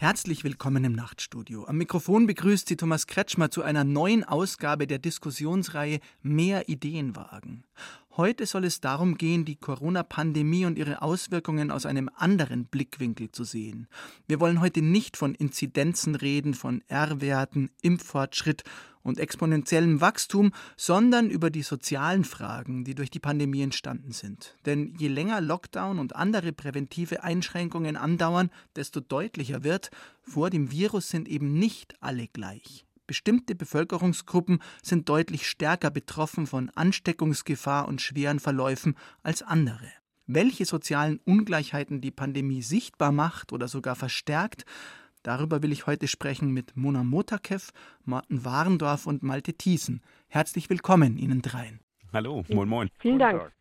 Herzlich willkommen im Nachtstudio. Am Mikrofon begrüßt Sie Thomas Kretschmer zu einer neuen Ausgabe der Diskussionsreihe Mehr Ideen wagen. Heute soll es darum gehen, die Corona-Pandemie und ihre Auswirkungen aus einem anderen Blickwinkel zu sehen. Wir wollen heute nicht von Inzidenzen reden, von R-Werten, Impffortschritt und exponentiellem Wachstum, sondern über die sozialen Fragen, die durch die Pandemie entstanden sind. Denn je länger Lockdown und andere präventive Einschränkungen andauern, desto deutlicher wird, vor dem Virus sind eben nicht alle gleich. Bestimmte Bevölkerungsgruppen sind deutlich stärker betroffen von Ansteckungsgefahr und schweren Verläufen als andere. Welche sozialen Ungleichheiten die Pandemie sichtbar macht oder sogar verstärkt, Darüber will ich heute sprechen mit Mona Motakev, Martin Warendorf und Malte Thiessen. Herzlich willkommen Ihnen dreien. Hallo, moin moin. Vielen Dank.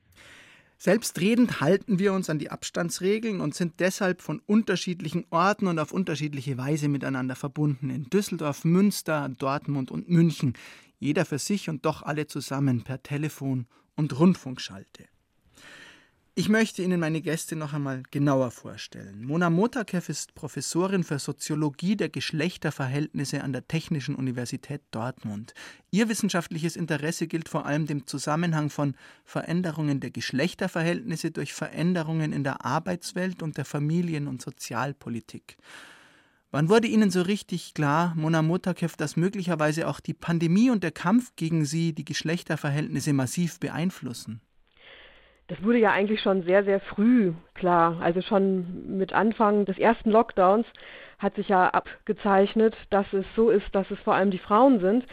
Selbstredend halten wir uns an die Abstandsregeln und sind deshalb von unterschiedlichen Orten und auf unterschiedliche Weise miteinander verbunden. In Düsseldorf, Münster, Dortmund und München. Jeder für sich und doch alle zusammen per Telefon und Rundfunkschalte. Ich möchte Ihnen meine Gäste noch einmal genauer vorstellen. Mona Motakev ist Professorin für Soziologie der Geschlechterverhältnisse an der Technischen Universität Dortmund. Ihr wissenschaftliches Interesse gilt vor allem dem Zusammenhang von Veränderungen der Geschlechterverhältnisse durch Veränderungen in der Arbeitswelt und der Familien- und Sozialpolitik. Wann wurde Ihnen so richtig klar, Mona Motakev, dass möglicherweise auch die Pandemie und der Kampf gegen sie die Geschlechterverhältnisse massiv beeinflussen? Das wurde ja eigentlich schon sehr, sehr früh klar. Also schon mit Anfang des ersten Lockdowns hat sich ja abgezeichnet, dass es so ist, dass es vor allem die Frauen sind,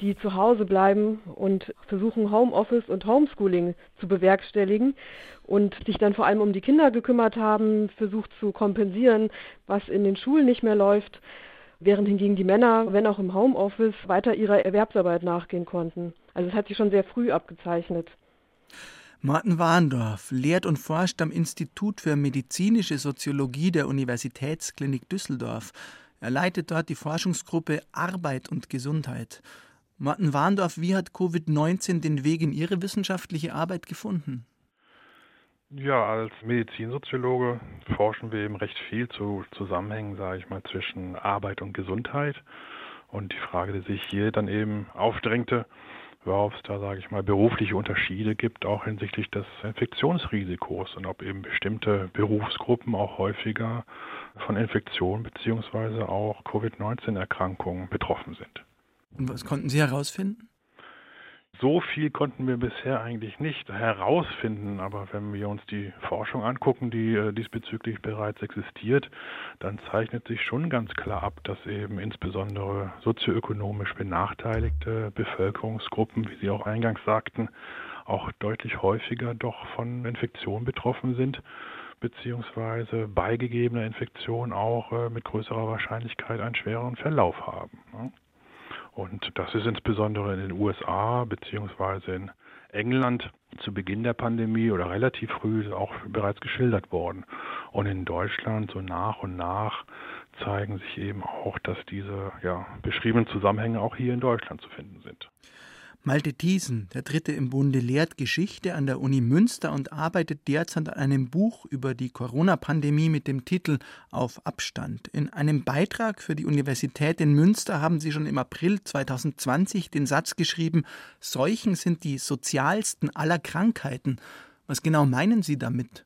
die zu Hause bleiben und versuchen, Homeoffice und Homeschooling zu bewerkstelligen und sich dann vor allem um die Kinder gekümmert haben, versucht zu kompensieren, was in den Schulen nicht mehr läuft, während hingegen die Männer, wenn auch im Homeoffice, weiter ihrer Erwerbsarbeit nachgehen konnten. Also es hat sich schon sehr früh abgezeichnet. Martin Warndorf lehrt und forscht am Institut für medizinische Soziologie der Universitätsklinik Düsseldorf. Er leitet dort die Forschungsgruppe Arbeit und Gesundheit. Martin Warndorf, wie hat Covid-19 den Weg in Ihre wissenschaftliche Arbeit gefunden? Ja, als Medizinsoziologe forschen wir eben recht viel zu Zusammenhängen, sage ich mal, zwischen Arbeit und Gesundheit. Und die Frage, die sich hier dann eben aufdrängte, worauf es da, sage ich mal, berufliche Unterschiede gibt, auch hinsichtlich des Infektionsrisikos und ob eben bestimmte Berufsgruppen auch häufiger von Infektionen beziehungsweise auch Covid-19-Erkrankungen betroffen sind. Und was konnten Sie herausfinden? So viel konnten wir bisher eigentlich nicht herausfinden, aber wenn wir uns die Forschung angucken, die äh, diesbezüglich bereits existiert, dann zeichnet sich schon ganz klar ab, dass eben insbesondere sozioökonomisch benachteiligte Bevölkerungsgruppen, wie Sie auch eingangs sagten, auch deutlich häufiger doch von Infektionen betroffen sind beziehungsweise beigegebene Infektionen auch äh, mit größerer Wahrscheinlichkeit einen schwereren Verlauf haben. Und das ist insbesondere in den USA beziehungsweise in England zu Beginn der Pandemie oder relativ früh auch bereits geschildert worden. Und in Deutschland so nach und nach zeigen sich eben auch, dass diese ja, beschriebenen Zusammenhänge auch hier in Deutschland zu finden sind. Malte Thiesen, der Dritte im Bunde, lehrt Geschichte an der Uni Münster und arbeitet derzeit an einem Buch über die Corona-Pandemie mit dem Titel Auf Abstand. In einem Beitrag für die Universität in Münster haben Sie schon im April 2020 den Satz geschrieben, Seuchen sind die sozialsten aller Krankheiten. Was genau meinen Sie damit?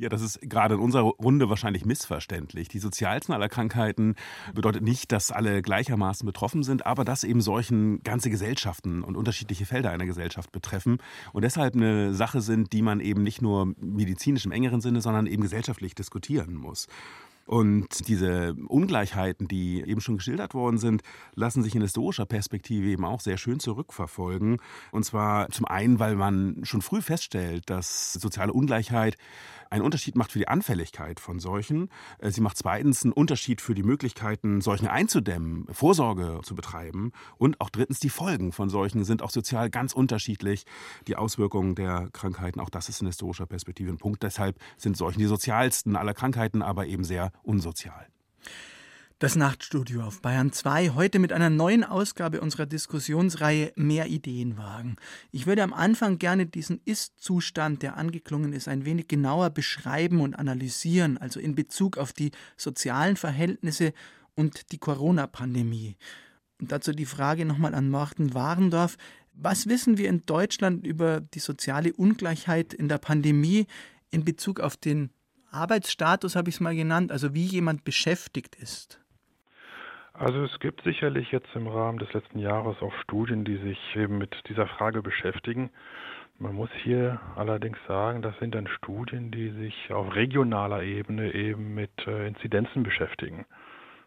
Ja, das ist gerade in unserer Runde wahrscheinlich missverständlich. Die sozialsten aller Krankheiten bedeutet nicht, dass alle gleichermaßen betroffen sind, aber dass eben solchen ganze Gesellschaften und unterschiedliche Felder einer Gesellschaft betreffen und deshalb eine Sache sind, die man eben nicht nur medizinisch im engeren Sinne, sondern eben gesellschaftlich diskutieren muss. Und diese Ungleichheiten, die eben schon geschildert worden sind, lassen sich in historischer Perspektive eben auch sehr schön zurückverfolgen. Und zwar zum einen, weil man schon früh feststellt, dass soziale Ungleichheit einen Unterschied macht für die Anfälligkeit von Seuchen. Äh, sie macht zweitens einen Unterschied für die Möglichkeiten, Seuchen einzudämmen, Vorsorge zu betreiben. Und auch drittens, die Folgen von Seuchen sind auch sozial ganz unterschiedlich. Die Auswirkungen der Krankheiten, auch das ist in historischer Perspektive ein Punkt. Deshalb sind Seuchen die sozialsten aller Krankheiten, aber eben sehr unsozial. Das Nachtstudio auf Bayern 2, heute mit einer neuen Ausgabe unserer Diskussionsreihe Mehr Ideen wagen. Ich würde am Anfang gerne diesen Ist-Zustand, der angeklungen ist, ein wenig genauer beschreiben und analysieren, also in Bezug auf die sozialen Verhältnisse und die Corona-Pandemie. Und dazu die Frage nochmal an Morten Warendorf. Was wissen wir in Deutschland über die soziale Ungleichheit in der Pandemie in Bezug auf den Arbeitsstatus, habe ich es mal genannt, also wie jemand beschäftigt ist? Also es gibt sicherlich jetzt im Rahmen des letzten Jahres auch Studien, die sich eben mit dieser Frage beschäftigen. Man muss hier allerdings sagen, das sind dann Studien, die sich auf regionaler Ebene eben mit äh, Inzidenzen beschäftigen.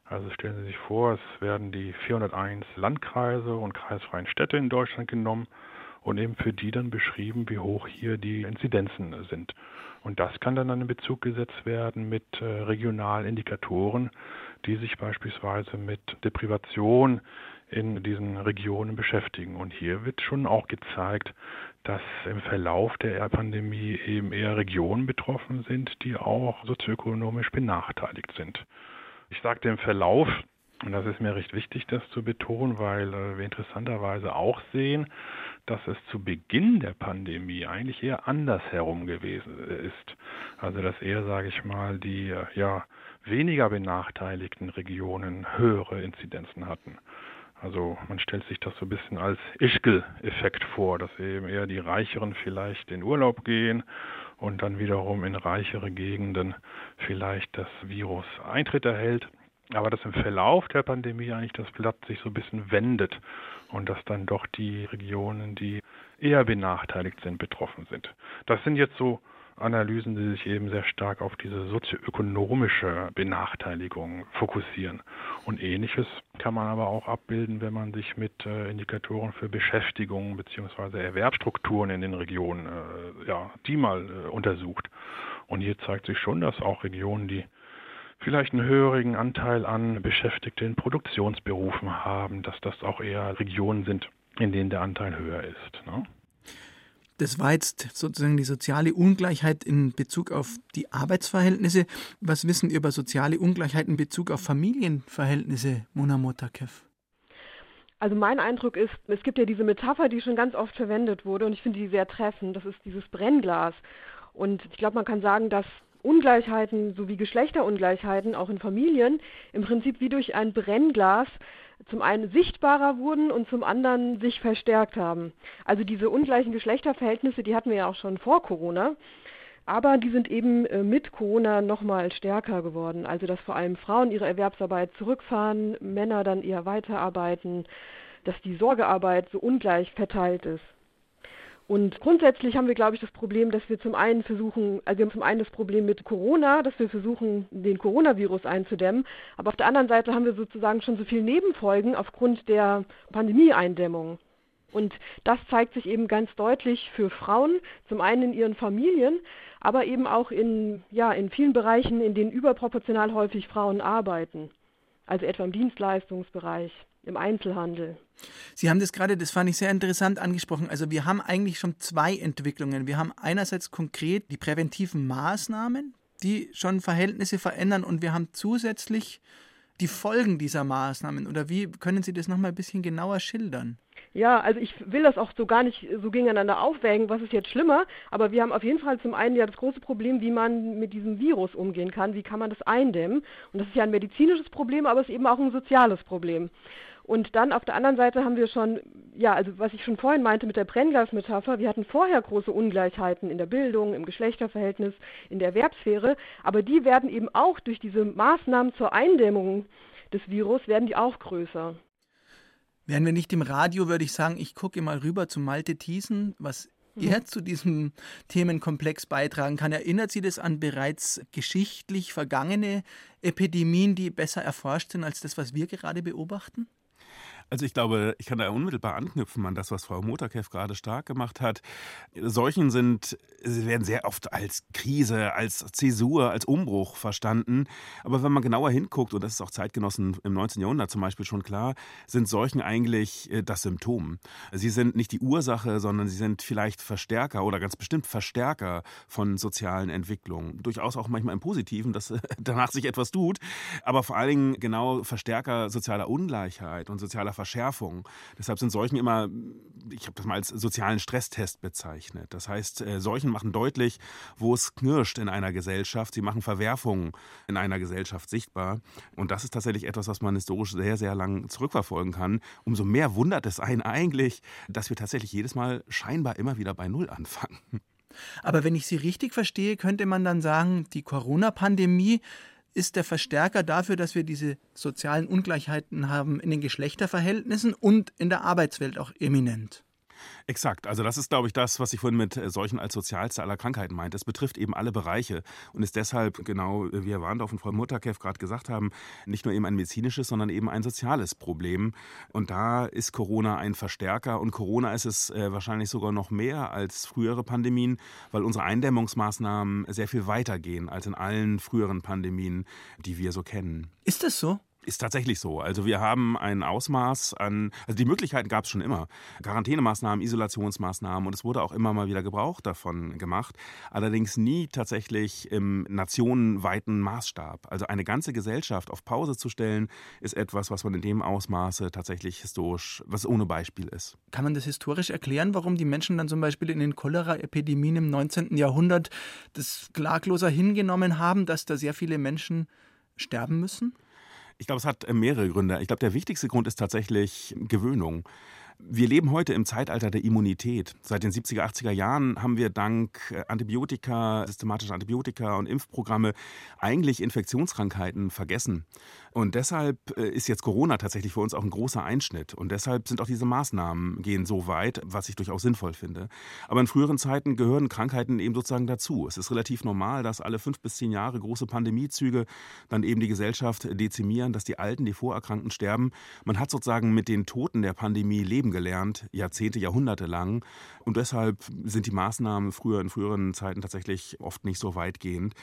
Also stellen Sie sich vor, es werden die 401 Landkreise und kreisfreien Städte in Deutschland genommen und eben für die dann beschrieben, wie hoch hier die Inzidenzen sind. Und das kann dann in Bezug gesetzt werden mit äh, regionalen Indikatoren, die sich beispielsweise mit Deprivation in diesen Regionen beschäftigen. Und hier wird schon auch gezeigt, dass im Verlauf der Pandemie eben eher Regionen betroffen sind, die auch sozioökonomisch benachteiligt sind. Ich sagte im Verlauf, und das ist mir recht wichtig, das zu betonen, weil äh, wir interessanterweise auch sehen, dass es zu Beginn der Pandemie eigentlich eher andersherum gewesen ist. Also dass eher, sage ich mal, die äh, ja weniger benachteiligten Regionen höhere Inzidenzen hatten. Also man stellt sich das so ein bisschen als Ischgl-Effekt vor, dass eben eher die Reicheren vielleicht in Urlaub gehen und dann wiederum in reichere Gegenden vielleicht das Virus Eintritt erhält. Aber dass im Verlauf der Pandemie eigentlich das Blatt sich so ein bisschen wendet und dass dann doch die Regionen, die eher benachteiligt sind, betroffen sind. Das sind jetzt so Analysen, die sich eben sehr stark auf diese sozioökonomische Benachteiligung fokussieren. Und ähnliches kann man aber auch abbilden, wenn man sich mit äh, Indikatoren für Beschäftigung bzw. Erwerbsstrukturen in den Regionen, äh, ja, die mal äh, untersucht. Und hier zeigt sich schon, dass auch Regionen, die vielleicht einen höheren Anteil an Beschäftigten in Produktionsberufen haben, dass das auch eher Regionen sind, in denen der Anteil höher ist. Ne? Das war jetzt sozusagen die soziale Ungleichheit in Bezug auf die Arbeitsverhältnisse. Was wissen Sie über soziale Ungleichheit in Bezug auf Familienverhältnisse, Mona Motakev? Also mein Eindruck ist, es gibt ja diese Metapher, die schon ganz oft verwendet wurde und ich finde die sehr treffend. Das ist dieses Brennglas. Und ich glaube, man kann sagen, dass Ungleichheiten sowie Geschlechterungleichheiten auch in Familien im Prinzip wie durch ein Brennglas zum einen sichtbarer wurden und zum anderen sich verstärkt haben. Also diese ungleichen Geschlechterverhältnisse, die hatten wir ja auch schon vor Corona, aber die sind eben äh, mit Corona nochmal stärker geworden. Also dass vor allem Frauen ihre Erwerbsarbeit zurückfahren, Männer dann eher weiterarbeiten, dass die Sorgearbeit so ungleich verteilt ist. Und grundsätzlich haben wir, glaube ich, das Problem, dass wir zum einen versuchen, also wir haben zum einen das Problem mit Corona, dass wir versuchen, den Coronavirus einzudämmen, aber auf der anderen Seite haben wir sozusagen schon so viele Nebenfolgen aufgrund der Pandemieeindämmung. Und das zeigt sich eben ganz deutlich für Frauen, zum einen in ihren Familien, aber eben auch in, ja, in vielen Bereichen, in denen überproportional häufig Frauen arbeiten, also etwa im Dienstleistungsbereich im Einzelhandel. Sie haben das gerade, das fand ich sehr interessant angesprochen. Also wir haben eigentlich schon zwei Entwicklungen. Wir haben einerseits konkret die präventiven Maßnahmen, die schon Verhältnisse verändern und wir haben zusätzlich die Folgen dieser Maßnahmen. Oder wie können Sie das nochmal ein bisschen genauer schildern? Ja, also ich will das auch so gar nicht so gegeneinander aufwägen, was ist jetzt schlimmer, aber wir haben auf jeden Fall zum einen ja das große Problem, wie man mit diesem Virus umgehen kann, wie kann man das eindämmen. Und das ist ja ein medizinisches Problem, aber es ist eben auch ein soziales Problem. Und dann auf der anderen Seite haben wir schon, ja, also was ich schon vorhin meinte mit der Brennglasmetapher, wir hatten vorher große Ungleichheiten in der Bildung, im Geschlechterverhältnis, in der Erwerbssphäre, aber die werden eben auch durch diese Maßnahmen zur Eindämmung des Virus, werden die auch größer. Wären wir nicht im Radio, würde ich sagen, ich gucke mal rüber zu Malte Thiesen, was mhm. er zu diesem Themenkomplex beitragen kann. Erinnert Sie das an bereits geschichtlich vergangene Epidemien, die besser erforscht sind als das, was wir gerade beobachten? Also ich glaube, ich kann da unmittelbar anknüpfen an das, was Frau Motakev gerade stark gemacht hat. Seuchen sind, sie werden sehr oft als Krise, als Zäsur, als Umbruch verstanden. Aber wenn man genauer hinguckt, und das ist auch Zeitgenossen im 19. Jahrhundert zum Beispiel schon klar, sind Seuchen eigentlich äh, das Symptom. Sie sind nicht die Ursache, sondern sie sind vielleicht Verstärker oder ganz bestimmt Verstärker von sozialen Entwicklungen. Durchaus auch manchmal im Positiven, dass danach sich etwas tut, aber vor allen Dingen genau Verstärker sozialer Ungleichheit und sozialer Verschwörung. Verschärfung. Deshalb sind Seuchen immer, ich habe das mal als sozialen Stresstest bezeichnet. Das heißt, äh, Seuchen machen deutlich, wo es knirscht in einer Gesellschaft. Sie machen Verwerfungen in einer Gesellschaft sichtbar. Und das ist tatsächlich etwas, was man historisch sehr, sehr lang zurückverfolgen kann. Umso mehr wundert es einen eigentlich, dass wir tatsächlich jedes Mal scheinbar immer wieder bei Null anfangen. Aber wenn ich Sie richtig verstehe, könnte man dann sagen, die Corona-Pandemie ist der Verstärker dafür, dass wir diese sozialen Ungleichheiten haben in den Geschlechterverhältnissen und in der Arbeitswelt auch eminent. Exakt. Also das ist, glaube ich, das, was ich vorhin mit äh, Seuchen als sozialste aller Krankheiten meinte. Es betrifft eben alle Bereiche und ist deshalb, genau wie Herr Warndorf und Frau Mutterkev gerade gesagt haben, nicht nur eben ein medizinisches, sondern eben ein soziales Problem. Und da ist Corona ein Verstärker und Corona ist es äh, wahrscheinlich sogar noch mehr als frühere Pandemien, weil unsere Eindämmungsmaßnahmen sehr viel weiter gehen als in allen früheren Pandemien, die wir so kennen. Ist das so? Ist tatsächlich so. Also wir haben ein Ausmaß an, also die Möglichkeiten gab es schon immer. Quarantänemaßnahmen, Isolationsmaßnahmen und es wurde auch immer mal wieder Gebrauch davon gemacht. Allerdings nie tatsächlich im nationenweiten Maßstab. Also eine ganze Gesellschaft auf Pause zu stellen, ist etwas, was man in dem Ausmaße tatsächlich historisch, was ohne Beispiel ist. Kann man das historisch erklären, warum die Menschen dann zum Beispiel in den Cholera-Epidemien im 19. Jahrhundert das klagloser hingenommen haben, dass da sehr viele Menschen sterben müssen? Ich glaube, es hat äh, mehrere Gründe. Ich glaube, der wichtigste Grund ist tatsächlich Gewöhnung. Wir leben heute im Zeitalter der Immunität. Seit den 70er, 80er Jahren haben wir dank äh, Antibiotika, systematischer Antibiotika und Impfprogramme eigentlich Infektionskrankheiten vergessen. Und deshalb äh, ist jetzt Corona tatsächlich für uns auch ein großer Einschnitt. Und deshalb sind auch diese Maßnahmen gehen so weit, was ich durchaus sinnvoll finde. Aber in früheren Zeiten gehören Krankheiten eben sozusagen dazu. Es ist relativ normal, dass alle fünf bis zehn Jahre große Pandemiezüge dann eben die Gesellschaft dezimieren, dass die Alten, die Vorerkrankten sterben. Man hat sozusagen mit den Toten der Pandemie leben gelernt, Jahrzehnte, Jahrhunderte lang. Und deshalb sind die Maßnahmen früher in früheren Zeiten tatsächlich oft nicht so weitgehend.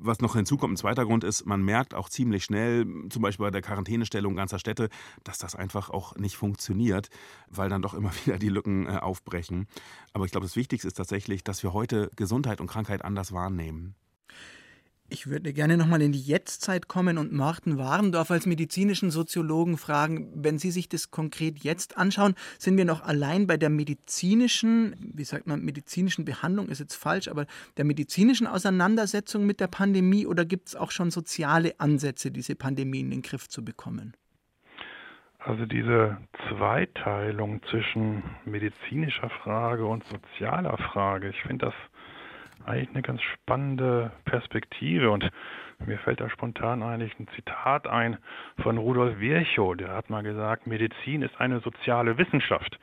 Was noch hinzukommt, ein zweiter Grund ist, man merkt auch ziemlich schnell, zum Beispiel bei der Quarantänestellung ganzer Städte, dass das einfach auch nicht funktioniert, weil dann doch immer wieder die Lücken äh, aufbrechen. Aber ich glaube, das Wichtigste ist tatsächlich, dass wir heute Gesundheit und Krankheit anders wahrnehmen. Ich würde gerne nochmal in die Jetztzeit kommen und Martin Warendorf als medizinischen Soziologen fragen, wenn Sie sich das konkret jetzt anschauen, sind wir noch allein bei der medizinischen, wie sagt man, medizinischen Behandlung ist jetzt falsch, aber der medizinischen Auseinandersetzung mit der Pandemie oder gibt es auch schon soziale Ansätze, diese Pandemie in den Griff zu bekommen? Also diese Zweiteilung zwischen medizinischer Frage und sozialer Frage, ich finde das eigentlich eine ganz spannende Perspektive und mir fällt da spontan eigentlich ein Zitat ein von Rudolf Virchow, der hat mal gesagt, Medizin ist eine soziale Wissenschaft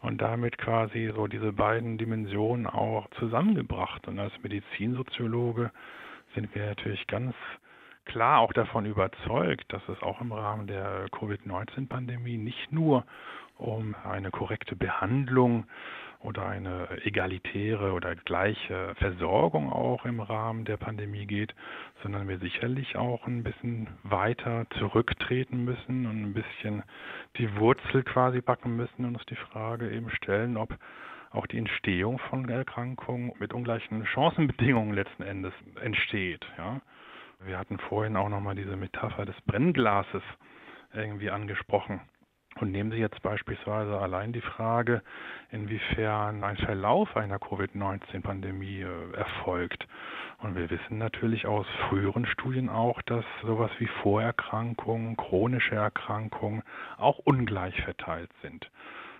und damit quasi so diese beiden Dimensionen auch zusammengebracht. Und als Medizinsoziologe sind wir natürlich ganz klar auch davon überzeugt, dass es auch im Rahmen der Covid-19-Pandemie nicht nur um eine korrekte Behandlung oder eine egalitäre oder gleiche Versorgung auch im Rahmen der Pandemie geht, sondern wir sicherlich auch ein bisschen weiter zurücktreten müssen und ein bisschen die Wurzel quasi backen müssen und uns die Frage eben stellen, ob auch die Entstehung von Erkrankungen mit ungleichen Chancenbedingungen letzten Endes entsteht. Ja. Wir hatten vorhin auch nochmal diese Metapher des Brennglases irgendwie angesprochen. Und nehmen Sie jetzt beispielsweise allein die Frage, inwiefern ein Verlauf einer Covid-19-Pandemie äh, erfolgt. Und wir wissen natürlich aus früheren Studien auch, dass sowas wie Vorerkrankungen, chronische Erkrankungen auch ungleich verteilt sind.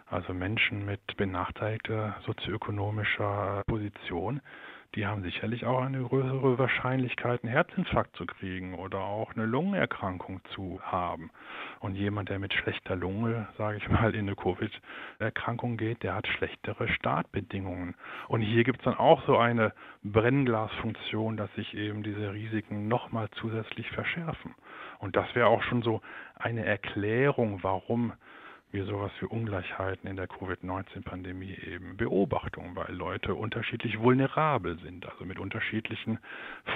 Also Menschen mit benachteiligter sozioökonomischer Position die haben sicherlich auch eine größere Wahrscheinlichkeit, einen Herzinfarkt zu kriegen oder auch eine Lungenerkrankung zu haben. Und jemand, der mit schlechter Lunge, sage ich mal, in eine Covid-Erkrankung geht, der hat schlechtere Startbedingungen. Und hier gibt es dann auch so eine Brennglasfunktion, dass sich eben diese Risiken nochmal zusätzlich verschärfen. Und das wäre auch schon so eine Erklärung, warum wir sowas wie Ungleichheiten in der Covid-19-Pandemie eben beobachten, weil Leute unterschiedlich vulnerabel sind, also mit unterschiedlichen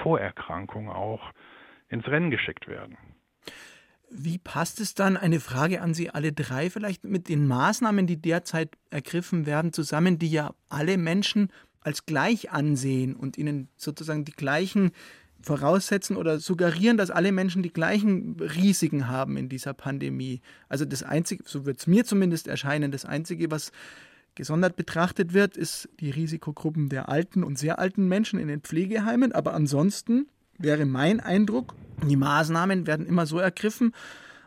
Vorerkrankungen auch ins Rennen geschickt werden. Wie passt es dann, eine Frage an Sie alle drei, vielleicht mit den Maßnahmen, die derzeit ergriffen werden, zusammen, die ja alle Menschen als gleich ansehen und ihnen sozusagen die gleichen voraussetzen oder suggerieren, dass alle Menschen die gleichen Risiken haben in dieser Pandemie. Also das Einzige, so wird es mir zumindest erscheinen, das Einzige, was gesondert betrachtet wird, ist die Risikogruppen der alten und sehr alten Menschen in den Pflegeheimen. Aber ansonsten wäre mein Eindruck, die Maßnahmen werden immer so ergriffen,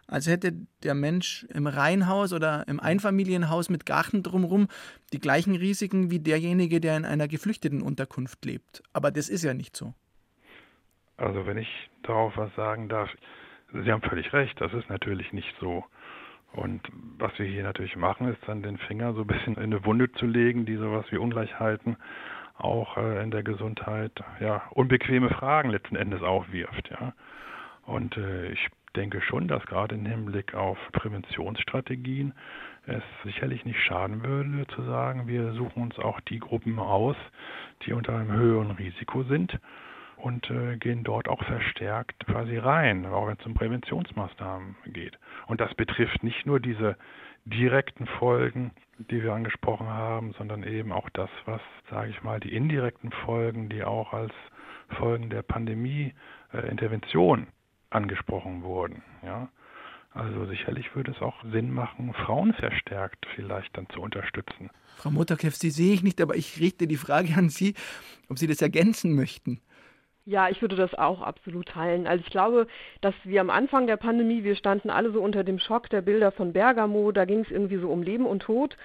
als hätte der Mensch im Reihenhaus oder im Einfamilienhaus mit Garten drumherum die gleichen Risiken wie derjenige, der in einer geflüchteten Unterkunft lebt. Aber das ist ja nicht so. Also wenn ich darauf was sagen darf, Sie haben völlig recht, das ist natürlich nicht so. Und was wir hier natürlich machen, ist dann den Finger so ein bisschen in eine Wunde zu legen, die sowas wie Ungleichheiten auch äh, in der Gesundheit ja unbequeme Fragen letzten Endes aufwirft, ja. Und äh, ich denke schon, dass gerade im Hinblick auf Präventionsstrategien es sicherlich nicht schaden würde, zu sagen, wir suchen uns auch die Gruppen aus, die unter einem höheren Risiko sind und äh, gehen dort auch verstärkt quasi rein, auch wenn es um Präventionsmaßnahmen geht. Und das betrifft nicht nur diese direkten Folgen, die wir angesprochen haben, sondern eben auch das, was, sage ich mal, die indirekten Folgen, die auch als Folgen der Pandemie äh, angesprochen wurden. Ja. Also sicherlich würde es auch Sinn machen, Frauen verstärkt vielleicht dann zu unterstützen. Frau Mutterkeff, Sie sehe ich nicht, aber ich richte die Frage an Sie, ob Sie das ergänzen möchten. Ja, ich würde das auch absolut teilen. Also ich glaube, dass wir am Anfang der Pandemie, wir standen alle so unter dem Schock der Bilder von Bergamo, da ging es irgendwie so um Leben und Tod.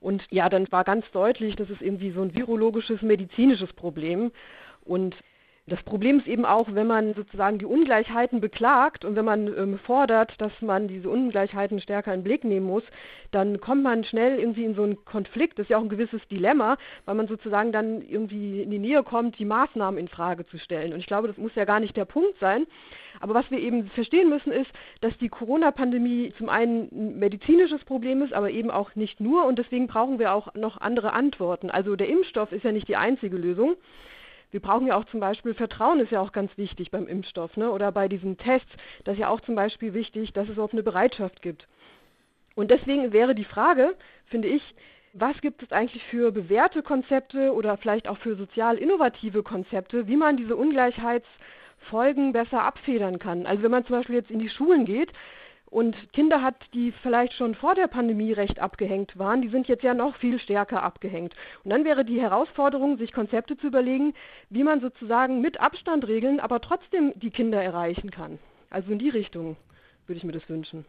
Und ja, dann war ganz deutlich, das ist irgendwie so ein virologisches, medizinisches Problem. Und das Problem ist eben auch, wenn man sozusagen die Ungleichheiten beklagt und wenn man ähm, fordert, dass man diese Ungleichheiten stärker in den Blick nehmen muss, dann kommt man schnell irgendwie in so einen Konflikt. Das ist ja auch ein gewisses Dilemma, weil man sozusagen dann irgendwie in die Nähe kommt, die Maßnahmen in Frage zu stellen. Und ich glaube, das muss ja gar nicht der Punkt sein. Aber was wir eben verstehen müssen, ist, dass die Corona-Pandemie zum einen ein medizinisches Problem ist, aber eben auch nicht nur. Und deswegen brauchen wir auch noch andere Antworten. Also der Impfstoff ist ja nicht die einzige Lösung. Wir brauchen ja auch zum Beispiel Vertrauen ist ja auch ganz wichtig beim Impfstoff, ne? Oder bei diesen Tests, das ist ja auch zum Beispiel wichtig, dass es auch eine Bereitschaft gibt. Und deswegen wäre die Frage, finde ich, was gibt es eigentlich für bewährte Konzepte oder vielleicht auch für sozial innovative Konzepte, wie man diese Ungleichheitsfolgen besser abfedern kann? Also wenn man zum Beispiel jetzt in die Schulen geht, und Kinder hat, die vielleicht schon vor der Pandemie recht abgehängt waren, die sind jetzt ja noch viel stärker abgehängt. Und dann wäre die Herausforderung, sich Konzepte zu überlegen, wie man sozusagen mit Abstand regeln, aber trotzdem die Kinder erreichen kann. Also in die Richtung würde ich mir das wünschen.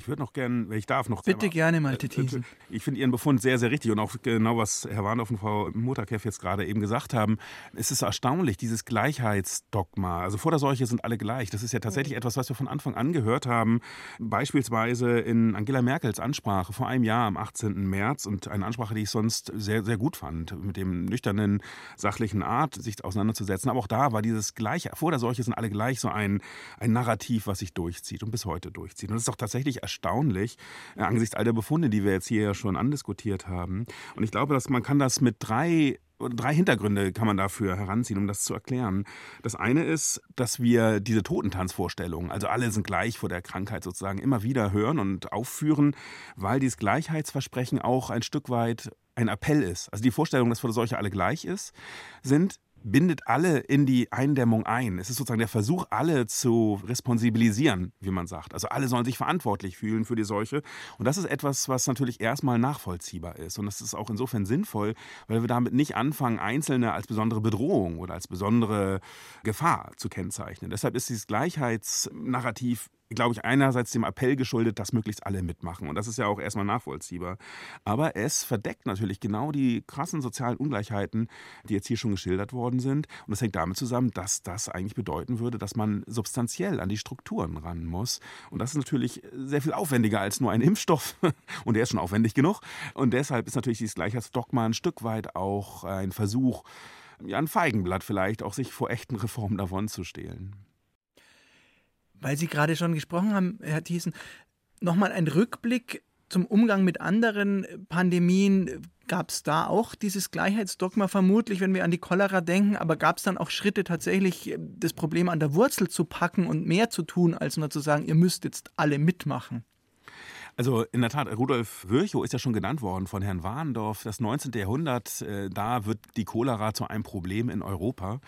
Ich würde noch gern, wenn ich darf, noch. Bitte selber, gerne, Malte äh, Thiesen. Ich finde Ihren Befund sehr, sehr richtig und auch genau, was Herr Warndorf und Frau Mutterkeff jetzt gerade eben gesagt haben. Es ist erstaunlich, dieses Gleichheitsdogma. Also vor der Seuche sind alle gleich. Das ist ja tatsächlich etwas, was wir von Anfang an gehört haben. Beispielsweise in Angela Merkels Ansprache vor einem Jahr am 18. März und eine Ansprache, die ich sonst sehr, sehr gut fand, mit dem nüchternen, sachlichen Art, sich auseinanderzusetzen. Aber auch da war dieses Gleiche, vor der Seuche sind alle gleich so ein, ein Narrativ, was sich durchzieht und bis heute durchzieht. Und das ist auch tatsächlich erstaunlich, äh, angesichts all der Befunde, die wir jetzt hier ja schon andiskutiert haben. Und ich glaube, dass man kann das mit drei drei Hintergründe kann man dafür heranziehen, um das zu erklären. Das eine ist, dass wir diese Totentanzvorstellung, also alle sind gleich vor der Krankheit sozusagen, immer wieder hören und aufführen, weil dieses Gleichheitsversprechen auch ein Stück weit ein Appell ist. Also die Vorstellung, dass vor der Seuche alle gleich ist, sind bindet alle in die Eindämmung ein. Es ist sozusagen der Versuch, alle zu responsibilisieren, wie man sagt. Also alle sollen sich verantwortlich fühlen für die Seuche. Und das ist etwas, was natürlich erstmal nachvollziehbar ist. Und das ist auch insofern sinnvoll, weil wir damit nicht anfangen, Einzelne als besondere Bedrohung oder als besondere Gefahr zu kennzeichnen. Deshalb ist dieses Gleichheitsnarrativ glaube ich, einerseits dem Appell geschuldet, dass möglichst alle mitmachen. Und das ist ja auch erstmal nachvollziehbar. Aber es verdeckt natürlich genau die krassen sozialen Ungleichheiten, die jetzt hier schon geschildert worden sind. Und das hängt damit zusammen, dass das eigentlich bedeuten würde, dass man substanziell an die Strukturen ran muss. Und das ist natürlich sehr viel aufwendiger als nur ein Impfstoff. Und der ist schon aufwendig genug. Und deshalb ist natürlich dieses Gleichheitsdogma ein Stück weit auch ein Versuch, ja, ein Feigenblatt vielleicht, auch sich vor echten Reformen davon zu stehlen. Weil Sie gerade schon gesprochen haben, Herr Thiessen, nochmal ein Rückblick zum Umgang mit anderen Pandemien Gab es da auch dieses Gleichheitsdogma vermutlich, wenn wir an die Cholera denken, aber gab es dann auch Schritte tatsächlich, das Problem an der Wurzel zu packen und mehr zu tun, als nur zu sagen, ihr müsst jetzt alle mitmachen? Also in der Tat, Rudolf Virchow ist ja schon genannt worden von Herrn Warendorf. Das 19. Jahrhundert, äh, da wird die Cholera zu einem Problem in Europa.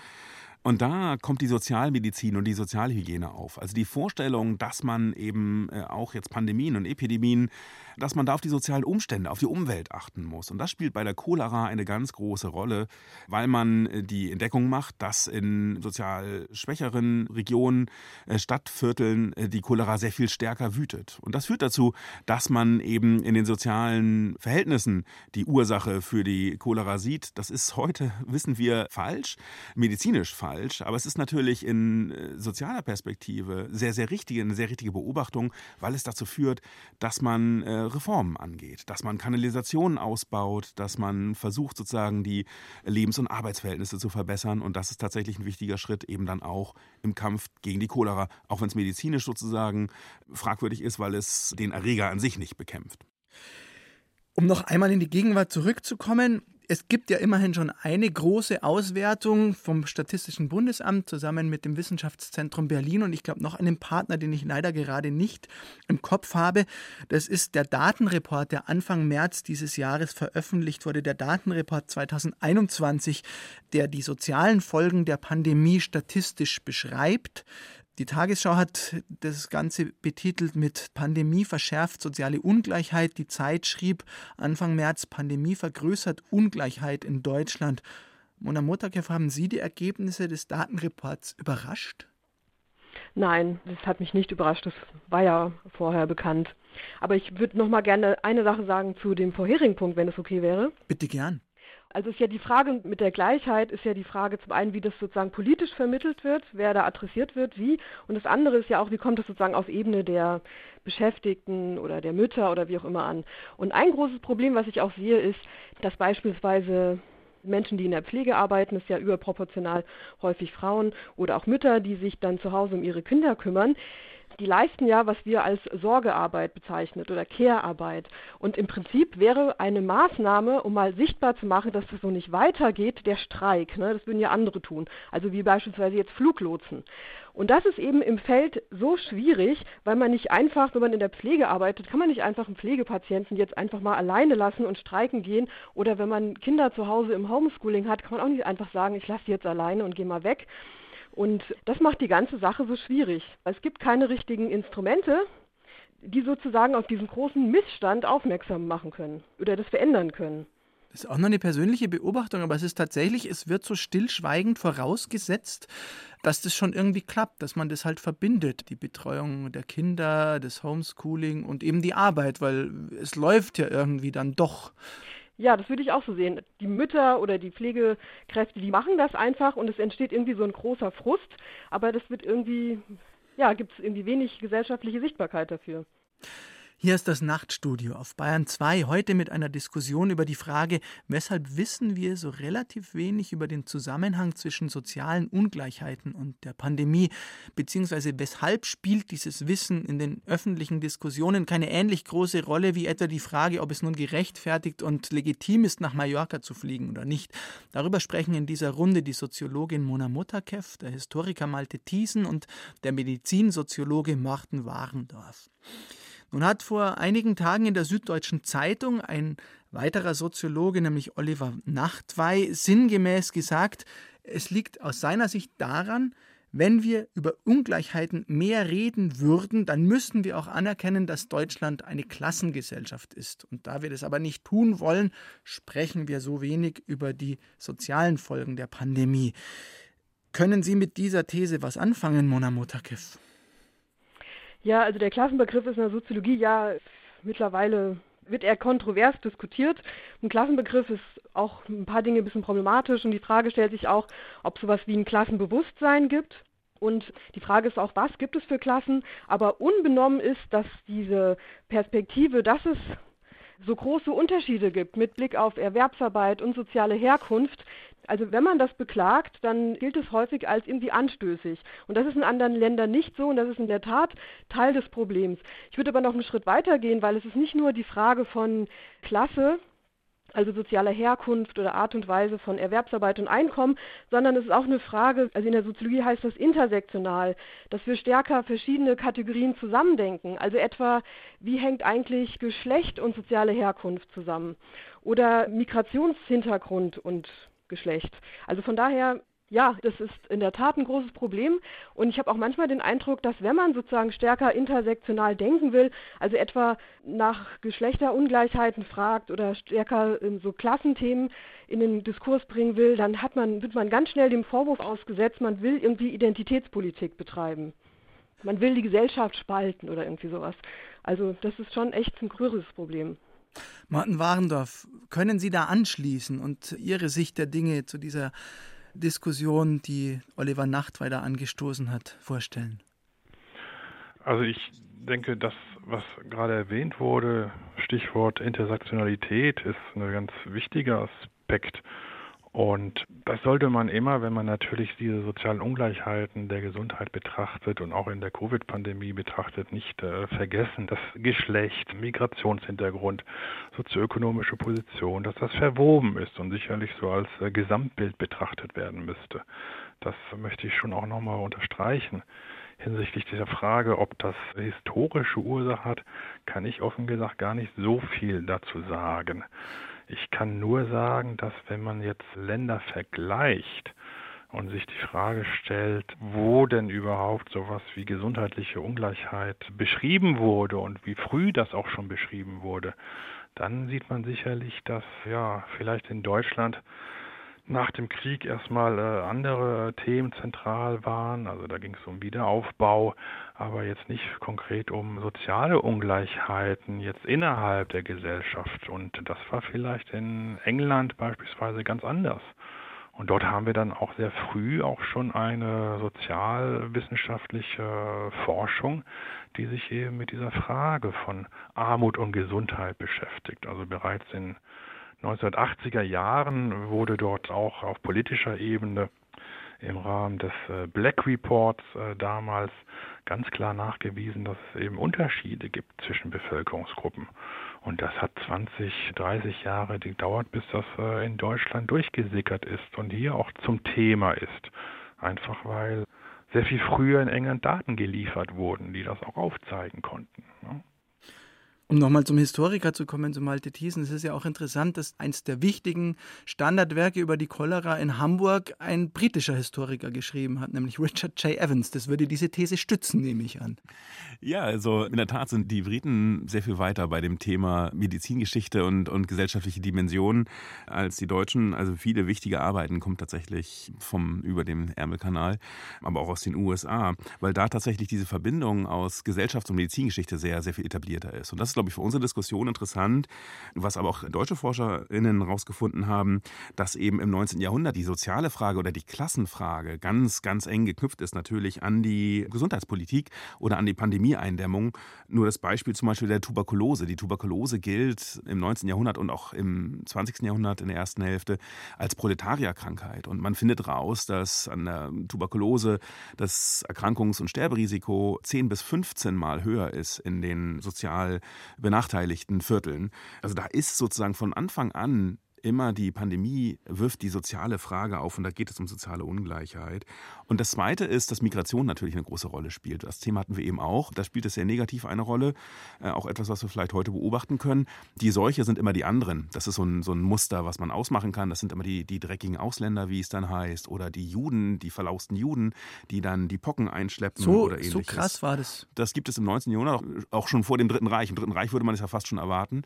Und da kommt die Sozialmedizin und die Sozialhygiene auf. Also die Vorstellung, dass man eben äh, auch jetzt Pandemien und Epidemien, dass man da auf die sozialen Umstände, auf die Umwelt achten muss. Und das spielt bei der Cholera eine ganz große Rolle, weil man äh, die Entdeckung macht, dass in sozial schwächeren Regionen, äh, Stadtvierteln die Cholera sehr viel stärker wütet. Und das führt dazu, dass man eben in den sozialen Verhältnissen die Ursache für die Cholera sieht. Das ist heute, wissen wir, falsch, medizinisch falsch aber es ist natürlich in äh, sozialer Perspektive sehr, sehr richtige, eine sehr richtige Beobachtung, weil es dazu führt, dass man äh, Reformen angeht, dass man Kanalisationen ausbaut, dass man versucht sozusagen die Lebens- und Arbeitsverhältnisse zu verbessern und das ist tatsächlich ein wichtiger Schritt eben dann auch im Kampf gegen die Cholera, auch wenn es medizinisch sozusagen fragwürdig ist, weil es den Erreger an sich nicht bekämpft. Um noch einmal in die Gegenwart zurückzukommen, es gibt ja immerhin schon eine große Auswertung vom Statistischen Bundesamt zusammen mit dem Wissenschaftszentrum Berlin und ich glaube noch einen Partner, den ich leider gerade nicht im Kopf habe. Das ist der Datenreport, der Anfang März dieses Jahres veröffentlicht wurde, der Datenreport 2021, der die sozialen Folgen der Pandemie statistisch beschreibt. Die Tagesschau hat das Ganze betitelt mit Pandemie verschärft soziale Ungleichheit. Die Zeit schrieb Anfang März, Pandemie vergrößert Ungleichheit in Deutschland. Mona Motakev, haben Sie die Ergebnisse des Datenreports überrascht? Nein, das hat mich nicht überrascht. Das war ja vorher bekannt. Aber ich würde noch mal gerne eine Sache sagen zu dem vorherigen Punkt, wenn es okay wäre. Bitte gern. Also ist ja die Frage mit der Gleichheit, ist ja die Frage zum einen, wie das sozusagen politisch vermittelt wird, wer da adressiert wird, wie. Und das andere ist ja auch, wie kommt das sozusagen auf Ebene der Beschäftigten oder der Mütter oder wie auch immer an. Und ein großes Problem, was ich auch sehe, ist, dass beispielsweise Menschen, die in der Pflege arbeiten, ist ja überproportional häufig Frauen oder auch Mütter, die sich dann zu Hause um ihre Kinder kümmern, die leisten ja, was wir als Sorgearbeit bezeichnet oder Care-Arbeit. Und im Prinzip wäre eine Maßnahme, um mal sichtbar zu machen, dass es so nicht weitergeht, der Streik. Ne? Das würden ja andere tun. Also wie beispielsweise jetzt Fluglotsen. Und das ist eben im Feld so schwierig, weil man nicht einfach, wenn man in der Pflege arbeitet, kann man nicht einfach einen Pflegepatienten jetzt einfach mal alleine lassen und streiken gehen. Oder wenn man Kinder zu Hause im Homeschooling hat, kann man auch nicht einfach sagen, ich lasse sie jetzt alleine und gehe mal weg. Und das macht die ganze Sache so schwierig. Es gibt keine richtigen Instrumente, die sozusagen auf diesen großen Missstand aufmerksam machen können oder das verändern können. Das ist auch noch eine persönliche Beobachtung, aber es ist tatsächlich, es wird so stillschweigend vorausgesetzt, dass das schon irgendwie klappt, dass man das halt verbindet, die Betreuung der Kinder, das Homeschooling und eben die Arbeit, weil es läuft ja irgendwie dann doch. Ja, das würde ich auch so sehen. Die Mütter oder die Pflegekräfte, die machen das einfach und es entsteht irgendwie so ein großer Frust, aber das wird irgendwie, ja, gibt es irgendwie wenig gesellschaftliche Sichtbarkeit dafür. Hier ist das Nachtstudio auf Bayern 2, heute mit einer Diskussion über die Frage, weshalb wissen wir so relativ wenig über den Zusammenhang zwischen sozialen Ungleichheiten und der Pandemie, beziehungsweise weshalb spielt dieses Wissen in den öffentlichen Diskussionen keine ähnlich große Rolle wie etwa die Frage, ob es nun gerechtfertigt und legitim ist, nach Mallorca zu fliegen oder nicht. Darüber sprechen in dieser Runde die Soziologin Mona Mutakev, der Historiker Malte Thiesen und der Medizinsoziologe Morten Warendorf. Nun hat vor einigen Tagen in der Süddeutschen Zeitung ein weiterer Soziologe, nämlich Oliver Nachtwey, sinngemäß gesagt, es liegt aus seiner Sicht daran, wenn wir über Ungleichheiten mehr reden würden, dann müssten wir auch anerkennen, dass Deutschland eine Klassengesellschaft ist. Und da wir das aber nicht tun wollen, sprechen wir so wenig über die sozialen Folgen der Pandemie. Können Sie mit dieser These was anfangen, Mona Motakev? Ja, also der Klassenbegriff ist in der Soziologie ja mittlerweile wird eher kontrovers diskutiert. Ein Klassenbegriff ist auch ein paar Dinge ein bisschen problematisch und die Frage stellt sich auch, ob sowas wie ein Klassenbewusstsein gibt. Und die Frage ist auch, was gibt es für Klassen? Aber unbenommen ist, dass diese Perspektive, dass es so große Unterschiede gibt mit Blick auf Erwerbsarbeit und soziale Herkunft, Also wenn man das beklagt, dann gilt es häufig als irgendwie anstößig. Und das ist in anderen Ländern nicht so und das ist in der Tat Teil des Problems. Ich würde aber noch einen Schritt weiter gehen, weil es ist nicht nur die Frage von Klasse, also sozialer Herkunft oder Art und Weise von Erwerbsarbeit und Einkommen, sondern es ist auch eine Frage, also in der Soziologie heißt das intersektional, dass wir stärker verschiedene Kategorien zusammendenken. Also etwa, wie hängt eigentlich Geschlecht und soziale Herkunft zusammen? Oder Migrationshintergrund und Geschlecht. Also von daher ja, das ist in der Tat ein großes Problem. Und ich habe auch manchmal den Eindruck, dass wenn man sozusagen stärker intersektional denken will, also etwa nach Geschlechterungleichheiten fragt oder stärker so Klassenthemen in den Diskurs bringen will, dann hat man, wird man ganz schnell dem Vorwurf ausgesetzt, man will irgendwie Identitätspolitik betreiben. Man will die Gesellschaft spalten oder irgendwie sowas. Also das ist schon echt ein größeres Problem. Martin Warendorf, können Sie da anschließen und Ihre Sicht der Dinge zu dieser Diskussion, die Oliver Nachtweiler angestoßen hat, vorstellen? Also ich denke, das, was gerade erwähnt wurde, Stichwort Intersektionalität, ist ein ganz wichtiger Aspekt und das sollte man immer, wenn man natürlich diese sozialen Ungleichheiten der Gesundheit betrachtet und auch in der Covid-Pandemie betrachtet, nicht äh, vergessen, dass Geschlecht, Migrationshintergrund, sozioökonomische Position, dass das verwoben ist und sicherlich so als äh, Gesamtbild betrachtet werden müsste. Das möchte ich schon auch nochmal unterstreichen. Hinsichtlich dieser Frage, ob das historische Ursache hat, kann ich offen gesagt gar nicht so viel dazu sagen. Ich kann nur sagen, dass wenn man jetzt Länder vergleicht und sich die Frage stellt, wo denn überhaupt sowas wie gesundheitliche Ungleichheit beschrieben wurde und wie früh das auch schon beschrieben wurde, dann sieht man sicherlich, dass ja vielleicht in Deutschland nach dem Krieg erstmal äh, andere Themen zentral waren. Also da ging es um Wiederaufbau, aber jetzt nicht konkret um soziale Ungleichheiten jetzt innerhalb der Gesellschaft. Und das war vielleicht in England beispielsweise ganz anders. Und dort haben wir dann auch sehr früh auch schon eine sozialwissenschaftliche Forschung, die sich eben mit dieser Frage von Armut und Gesundheit beschäftigt. Also bereits in 1980er Jahren wurde dort auch auf politischer Ebene im Rahmen des äh, Black Reports äh, damals ganz klar nachgewiesen, dass es eben Unterschiede gibt zwischen Bevölkerungsgruppen. Und das hat 20, 30 Jahre gedauert, bis das äh, in Deutschland durchgesickert ist und hier auch zum Thema ist. Einfach weil sehr viel früher in England Daten geliefert wurden, die das auch aufzeigen konnten. Um nochmal zum Historiker zu kommen, zu Malte Thiesen, es ist ja auch interessant, dass eins der wichtigen Standardwerke über die Cholera in Hamburg ein britischer Historiker geschrieben hat, nämlich Richard J. Evans. Das würde diese These stützen, nehme ich an. Ja, also in der Tat sind die Briten sehr viel weiter bei dem Thema Medizingeschichte und, und gesellschaftliche Dimensionen als die Deutschen. Also viele wichtige Arbeiten kommen tatsächlich vom über dem Ärmelkanal, aber auch aus den USA, weil da tatsächlich diese Verbindung aus Gesellschafts- und Medizingeschichte sehr, sehr viel etablierter ist. Und das ist, glaube ich, für unsere Diskussion interessant, was aber auch deutsche ForscherInnen herausgefunden haben, dass eben im 19. Jahrhundert die soziale Frage oder die Klassenfrage ganz, ganz eng geknüpft ist natürlich an die Gesundheitspolitik oder an die Pandemieeindämmung. Nur das Beispiel zum Beispiel der Tuberkulose. Die Tuberkulose gilt im 19. Jahrhundert und auch im 20. Jahrhundert in der ersten Hälfte als Proletarierkrankheit. Und man findet raus, dass an der Tuberkulose das Erkrankungs- und Sterberisiko 10 bis 15 Mal höher ist in den sozial benachteiligten Vierteln. Also da ist sozusagen von Anfang an immer die Pandemie wirft die soziale Frage auf und da geht es um soziale Ungleichheit. Und das Zweite ist, dass Migration natürlich eine große Rolle spielt. Das Thema hatten wir eben auch. Da spielt es sehr negativ eine Rolle. Äh, auch etwas, was wir vielleicht heute beobachten können. Die Seuche sind immer die anderen. Das ist so ein, so ein Muster, was man ausmachen kann. Das sind immer die, die dreckigen Ausländer, wie es dann heißt. Oder die Juden, die verlausten Juden, die dann die Pocken einschleppen so, oder ähnliches. So krass war das. Das gibt es im 19. Jahrhundert auch schon vor dem Dritten Reich. Im Dritten Reich würde man es ja fast schon erwarten,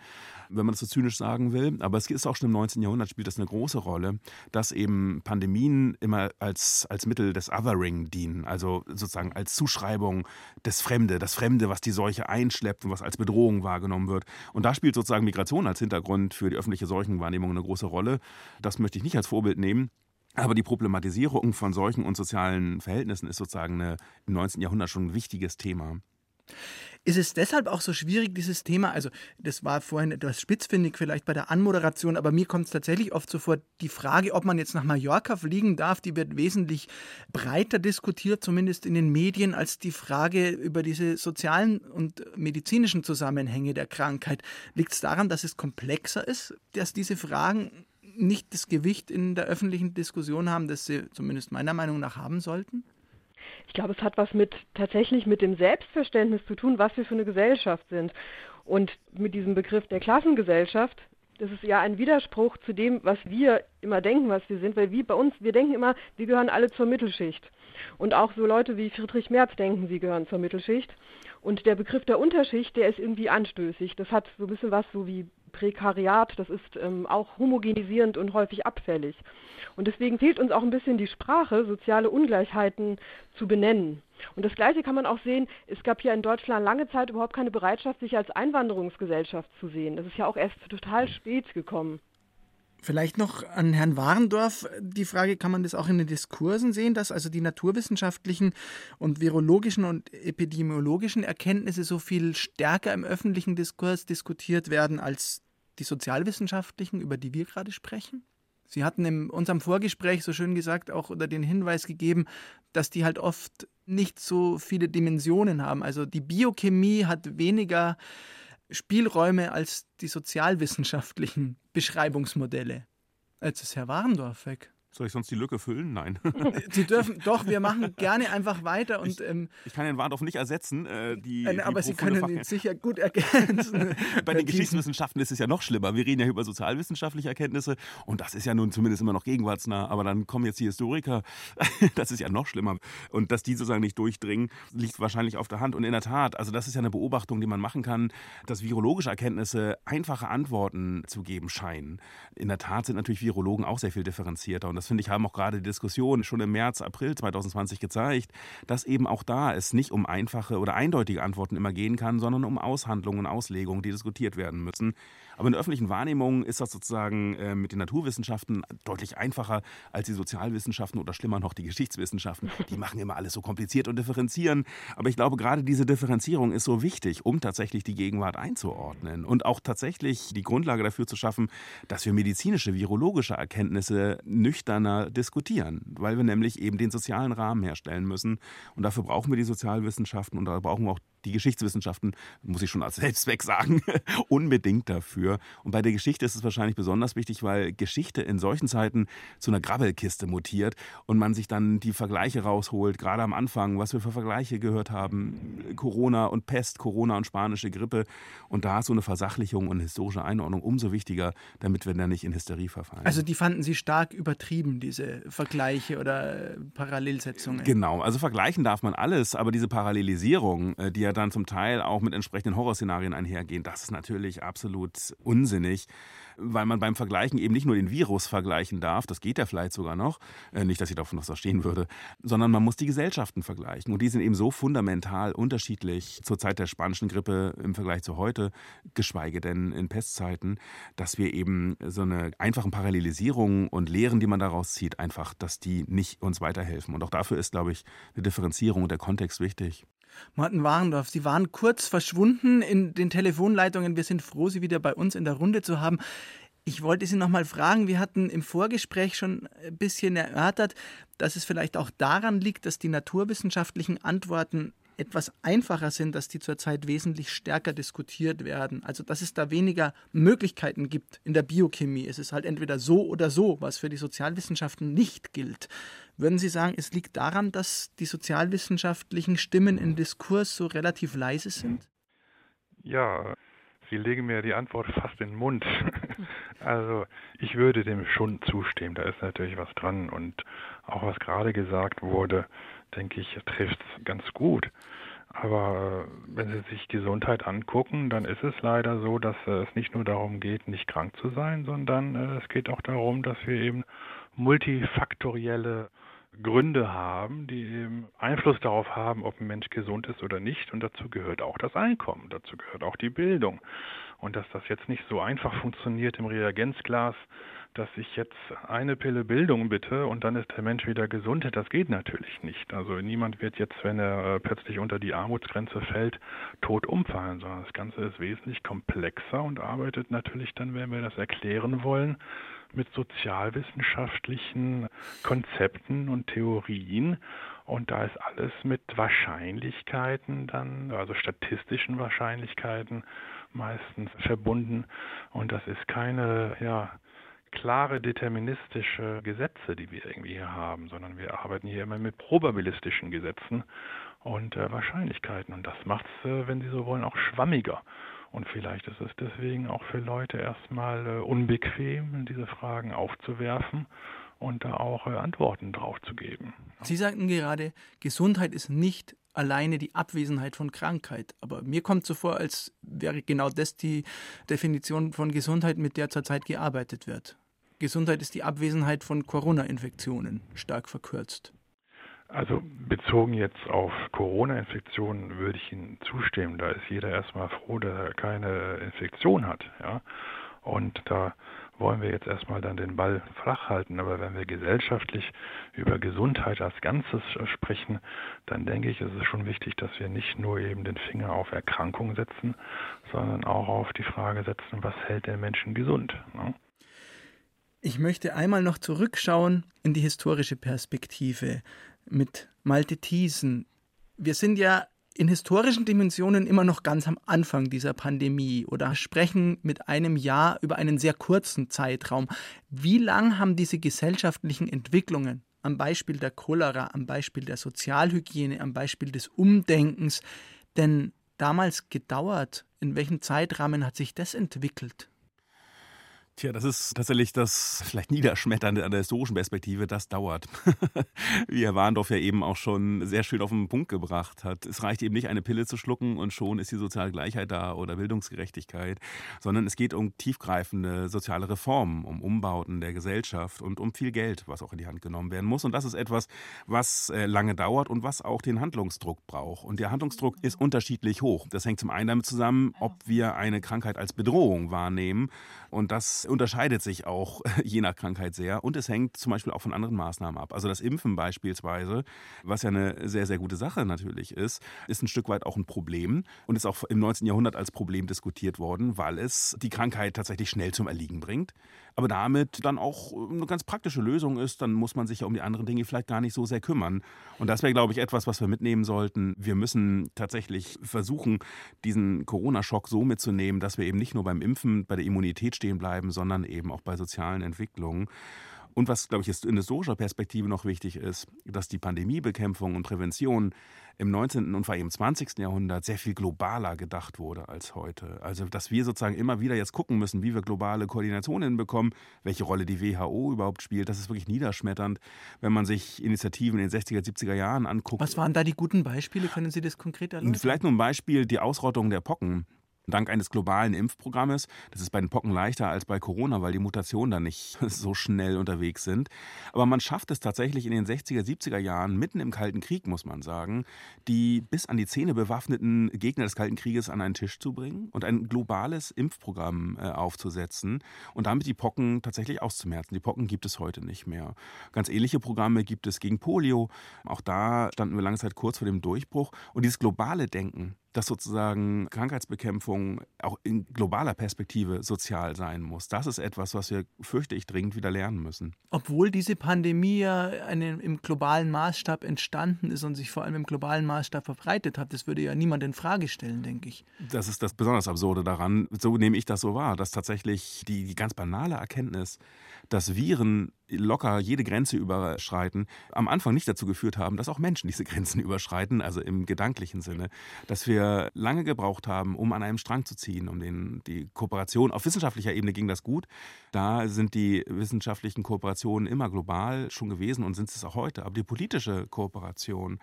wenn man das so zynisch sagen will. Aber es ist auch schon im 19. Jahrhundert spielt das eine große Rolle, dass eben Pandemien immer als, als Mittel des Othering dienen, also sozusagen als Zuschreibung des Fremde, das Fremde, was die Seuche einschleppt und was als Bedrohung wahrgenommen wird. Und da spielt sozusagen Migration als Hintergrund für die öffentliche Seuchenwahrnehmung eine große Rolle. Das möchte ich nicht als Vorbild nehmen. Aber die Problematisierung von Seuchen und sozialen Verhältnissen ist sozusagen eine, im 19. Jahrhundert schon ein wichtiges Thema. Ist es deshalb auch so schwierig, dieses Thema, also das war vorhin etwas spitzfindig vielleicht bei der Anmoderation, aber mir kommt es tatsächlich oft so vor, die Frage, ob man jetzt nach Mallorca fliegen darf, die wird wesentlich breiter diskutiert, zumindest in den Medien, als die Frage über diese sozialen und medizinischen Zusammenhänge der Krankheit. Liegt es daran, dass es komplexer ist, dass diese Fragen nicht das Gewicht in der öffentlichen Diskussion haben, das sie zumindest meiner Meinung nach haben sollten? Ich glaube, es hat was mit tatsächlich mit dem Selbstverständnis zu tun, was wir für eine Gesellschaft sind. Und mit diesem Begriff der Klassengesellschaft, das ist ja ein Widerspruch zu dem, was wir immer denken, was wir sind, weil wir bei uns, wir denken immer, wir gehören alle zur Mittelschicht. Und auch so Leute wie Friedrich Merz denken, sie gehören zur Mittelschicht. Und der Begriff der Unterschicht, der ist irgendwie anstößig. Das hat so ein bisschen was so wie Prekariat, das ist ähm, auch homogenisierend und häufig abfällig. Und deswegen fehlt uns auch ein bisschen die Sprache, soziale Ungleichheiten zu benennen. Und das Gleiche kann man auch sehen, es gab ja in Deutschland lange Zeit überhaupt keine Bereitschaft, sich als Einwanderungsgesellschaft zu sehen. Das ist ja auch erst total spät gekommen. Vielleicht noch an Herrn Warendorf die Frage, kann man das auch in den Diskursen sehen, dass also die naturwissenschaftlichen und virologischen und epidemiologischen Erkenntnisse so viel stärker im öffentlichen Diskurs diskutiert werden als die sozialwissenschaftlichen, über die wir gerade sprechen? Sie hatten in unserem Vorgespräch so schön gesagt auch oder den Hinweis gegeben, dass die halt oft nicht so viele Dimensionen haben. Also die Biochemie hat weniger Spielräume als die sozialwissenschaftlichen Beschreibungsmodelle. Jetzt ist Herr Warendorf weg. Soll ich sonst die Lücke füllen? Nein. Sie dürfen, doch, wir machen gerne einfach weiter. Und, ich, ähm, ich kann den Warndorf nicht ersetzen. Äh, die, äh, aber die Sie können Fach ihn sicher gut ergänzen. Bei den Geschichtswissenschaften ist es ja noch schlimmer. Wir reden ja über sozialwissenschaftliche Erkenntnisse und das ist ja nun zumindest immer noch gegenwartsnah. Aber dann kommen jetzt die Historiker. das ist ja noch schlimmer. Und dass die sozusagen nicht durchdringen, liegt wahrscheinlich auf der Hand. Und in der Tat, also das ist ja eine Beobachtung, die man machen kann, dass virologische Erkenntnisse einfache Antworten zu geben scheinen. In der Tat sind natürlich Virologen auch sehr viel differenzierter. Und das finde ich, haben auch gerade die Diskussionen schon im März, April 2020 gezeigt, dass eben auch da es nicht um einfache oder eindeutige Antworten immer gehen kann, sondern um Aushandlungen und Auslegungen, die diskutiert werden müssen. Aber in der öffentlichen Wahrnehmung ist das sozusagen äh, mit den Naturwissenschaften deutlich einfacher als die Sozialwissenschaften oder schlimmer noch die Geschichtswissenschaften. Die machen immer alles so kompliziert und differenzieren. Aber ich glaube, gerade diese Differenzierung ist so wichtig, um tatsächlich die Gegenwart einzuordnen und auch tatsächlich die Grundlage dafür zu schaffen, dass wir medizinische, virologische Erkenntnisse nüchterner diskutieren, weil wir nämlich eben den sozialen Rahmen herstellen müssen. Und dafür brauchen wir die Sozialwissenschaften und da brauchen wir auch die Geschichtswissenschaften, muss ich schon als Selbstzweck sagen, unbedingt dafür. Und bei der Geschichte ist es wahrscheinlich besonders wichtig, weil Geschichte in solchen Zeiten zu einer Grabbelkiste mutiert und man sich dann die Vergleiche rausholt, gerade am Anfang, was wir für Vergleiche gehört haben, Corona und Pest, Corona und spanische Grippe. Und da ist so eine Versachlichung und historische Einordnung umso wichtiger, damit wir da nicht in Hysterie verfallen. Also die fanden Sie stark übertrieben, diese Vergleiche oder Parallelsetzungen? Genau, also vergleichen darf man alles, aber diese Parallelisierung, äh, die ja dann zum Teil auch mit entsprechenden Horrorszenarien einhergehen. Das ist natürlich absolut unsinnig weil man beim Vergleichen eben nicht nur den Virus vergleichen darf, das geht ja vielleicht sogar noch, äh, nicht, dass ich davon was verstehen würde, sondern man muss die Gesellschaften vergleichen. Und die sind eben so fundamental unterschiedlich zur Zeit der spanischen Grippe im Vergleich zu heute, geschweige denn in Pestzeiten, dass wir eben so eine einfachen Parallelisierung und Lehren, die man daraus zieht, einfach, dass die nicht uns weiterhelfen. Und auch dafür ist, glaube ich, eine Differenzierung und der Kontext wichtig. Martin Warendorf, Sie waren kurz verschwunden in den Telefonleitungen. Wir sind froh, Sie wieder bei uns in der Runde zu haben. Ich wollte Sie noch mal fragen, wir hatten im Vorgespräch schon ein bisschen erörtert, dass es vielleicht auch daran liegt, dass die naturwissenschaftlichen Antworten etwas einfacher sind, dass die zurzeit wesentlich stärker diskutiert werden. Also dass es da weniger Möglichkeiten gibt in der Biochemie. Es ist halt entweder so oder so, was für die Sozialwissenschaften nicht gilt. Würden Sie sagen, es liegt daran, dass die sozialwissenschaftlichen Stimmen im Diskurs so relativ leise sind? Ja, Sie legen mir die Antwort fast in den Mund. also ich würde dem schon zustimmen, da ist natürlich was dran und auch was gerade gesagt wurde, denke ich, trifft es ganz gut. Aber wenn Sie sich Gesundheit angucken, dann ist es leider so, dass es nicht nur darum geht, nicht krank zu sein, sondern äh, es geht auch darum, dass wir eben multifaktorielle Gründe haben, die eben Einfluss darauf haben, ob ein Mensch gesund ist oder nicht. Und dazu gehört auch das Einkommen, dazu gehört auch die Bildung. und dass das jetzt nicht so einfach funktioniert im Reagenzglas, dass ich jetzt eine Pille Bildung bitte und dann ist der Mensch wieder gesund, das geht natürlich nicht. Also niemand wird jetzt, wenn er äh, plötzlich unter die Armutsgrenze fällt, tot umfallen, sondern das Ganze ist wesentlich komplexer und arbeitet natürlich dann, wenn wir das erklären wollen, mit sozialwissenschaftlichen Konzepten und Theorien. Und da ist alles mit Wahrscheinlichkeiten dann, also statistischen Wahrscheinlichkeiten meistens verbunden. Und das ist keine, ja, klare deterministische Gesetze, die wir irgendwie hier haben, sondern wir arbeiten hier immer mit probabilistischen Gesetzen und äh, Wahrscheinlichkeiten. Und das macht es, äh, wenn Sie so wollen, auch schwammiger. Und vielleicht ist es deswegen auch für Leute erstmal äh, unbequem, diese Fragen aufzuwerfen und da auch äh, Antworten drauf zu geben. Sie sagten gerade, Gesundheit ist nicht alleine die Abwesenheit von Krankheit. Aber mir kommt so vor, als wäre genau das die Definition von Gesundheit, mit der zurzeit gearbeitet wird. Gesundheit ist die Abwesenheit von Corona-Infektionen, stark verkürzt. Also bezogen jetzt auf Corona-Infektionen würde ich Ihnen zustimmen. Da ist jeder erstmal froh, dass er keine Infektion hat. Ja? Und da wollen wir jetzt erstmal dann den Ball flach halten. Aber wenn wir gesellschaftlich über Gesundheit als Ganzes sprechen, dann denke ich, ist es schon wichtig, dass wir nicht nur eben den Finger auf Erkrankung setzen, sondern auch auf die Frage setzen, was hält den Menschen gesund. Ne? Ich möchte einmal noch zurückschauen in die historische Perspektive mit Malte Thiesen. Wir sind ja in historischen Dimensionen immer noch ganz am Anfang dieser Pandemie oder sprechen mit einem Jahr über einen sehr kurzen Zeitraum. Wie lang haben diese gesellschaftlichen Entwicklungen am Beispiel der Cholera, am Beispiel der Sozialhygiene, am Beispiel des Umdenkens denn damals gedauert? In welchem Zeitrahmen hat sich das entwickelt? Tja, das ist tatsächlich das vielleicht Niederschmetternde an der historischen Perspektive. Das dauert. Wie Herr Warndorf ja eben auch schon sehr schön auf den Punkt gebracht hat. Es reicht eben nicht, eine Pille zu schlucken und schon ist die soziale Gleichheit da oder Bildungsgerechtigkeit, sondern es geht um tiefgreifende soziale Reformen, um Umbauten der Gesellschaft und um viel Geld, was auch in die Hand genommen werden muss. Und das ist etwas, was äh, lange dauert und was auch den Handlungsdruck braucht. Und der Handlungsdruck ist unterschiedlich hoch. Das hängt zum einen damit zusammen, ob wir eine Krankheit als Bedrohung wahrnehmen. Und das unterscheidet sich auch je nach Krankheit sehr und es hängt zum Beispiel auch von anderen Maßnahmen ab. Also das Impfen beispielsweise, was ja eine sehr, sehr gute Sache natürlich ist, ist ein Stück weit auch ein Problem und ist auch im 19. Jahrhundert als Problem diskutiert worden, weil es die Krankheit tatsächlich schnell zum Erliegen bringt aber damit dann auch eine ganz praktische Lösung ist, dann muss man sich ja um die anderen Dinge vielleicht gar nicht so sehr kümmern. Und das wäre, glaube ich, etwas, was wir mitnehmen sollten. Wir müssen tatsächlich versuchen, diesen Corona-Schock so mitzunehmen, dass wir eben nicht nur beim Impfen, bei der Immunität stehen bleiben, sondern eben auch bei sozialen Entwicklungen. Und was, glaube ich, jetzt in historischer Perspektive noch wichtig ist, dass die Pandemiebekämpfung und Prävention im 19. und vor allem im 20. Jahrhundert sehr viel globaler gedacht wurde als heute. Also, dass wir sozusagen immer wieder jetzt gucken müssen, wie wir globale Koordinationen hinbekommen, welche Rolle die WHO überhaupt spielt. Das ist wirklich niederschmetternd, wenn man sich Initiativen in den 60er, 70er Jahren anguckt. Was waren da die guten Beispiele? Können Sie das konkret erläutern? Vielleicht nur ein Beispiel, die Ausrottung der Pocken dank eines globalen Impfprogrammes. Das ist bei den Pocken leichter als bei Corona, weil die Mutationen da nicht so schnell unterwegs sind. Aber man schafft es tatsächlich in den 60er, 70er Jahren, mitten im Kalten Krieg, muss man sagen, die bis an die Zähne bewaffneten Gegner des Kalten Krieges an einen Tisch zu bringen und ein globales Impfprogramm äh, aufzusetzen und damit die Pocken tatsächlich auszumerzen. Die Pocken gibt es heute nicht mehr. Ganz ähnliche Programme gibt es gegen Polio. Auch da standen wir lange Zeit kurz vor dem Durchbruch. Und dieses globale Denken, dass sozusagen Krankheitsbekämpfung auch in globaler Perspektive sozial sein muss. Das ist etwas, was wir, fürchte ich, dringend wieder lernen müssen. Obwohl diese Pandemie ja eine, im globalen Maßstab entstanden ist und sich vor allem im globalen Maßstab verbreitet hat, das würde ja niemand in Frage stellen, denke ich. Das ist das besonders Absurde daran. So nehme ich das so wahr, dass tatsächlich die, die ganz banale Erkenntnis, dass Viren locker jede Grenze überschreiten, am Anfang nicht dazu geführt haben, dass auch Menschen diese Grenzen überschreiten, also im gedanklichen Sinne, dass wir lange gebraucht haben, um an einem Strang zu ziehen, um den, die Kooperation. Auf wissenschaftlicher Ebene ging das gut. Da sind die wissenschaftlichen Kooperationen immer global schon gewesen und sind es auch heute. Aber die politische Kooperation,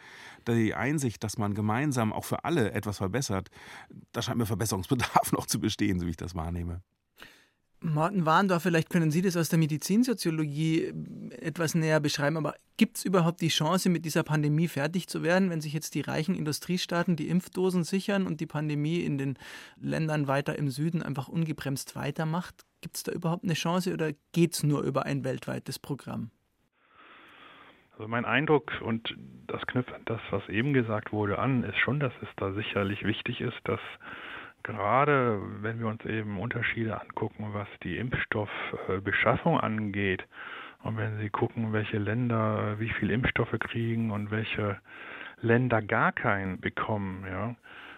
die Einsicht, dass man gemeinsam auch für alle etwas verbessert, da scheint mir Verbesserungsbedarf noch zu bestehen, so wie ich das wahrnehme. Martin Warndorf, vielleicht können Sie das aus der Medizinsoziologie äh, etwas näher beschreiben, aber gibt es überhaupt die Chance, mit dieser Pandemie fertig zu werden, wenn sich jetzt die reichen Industriestaaten die Impfdosen sichern und die Pandemie in den Ländern weiter im Süden einfach ungebremst weitermacht? Gibt es da überhaupt eine Chance oder geht es nur über ein weltweites Programm? Also mein Eindruck, und das knüpft an das, was eben gesagt wurde, an, ist schon, dass es da sicherlich wichtig ist, dass gerade wenn wir uns eben Unterschiede angucken, was die Impfstoffbeschaffung angeht, und wenn Sie gucken, welche Länder wie viel Impfstoffe kriegen und welche Länder gar keinen bekommen, ja,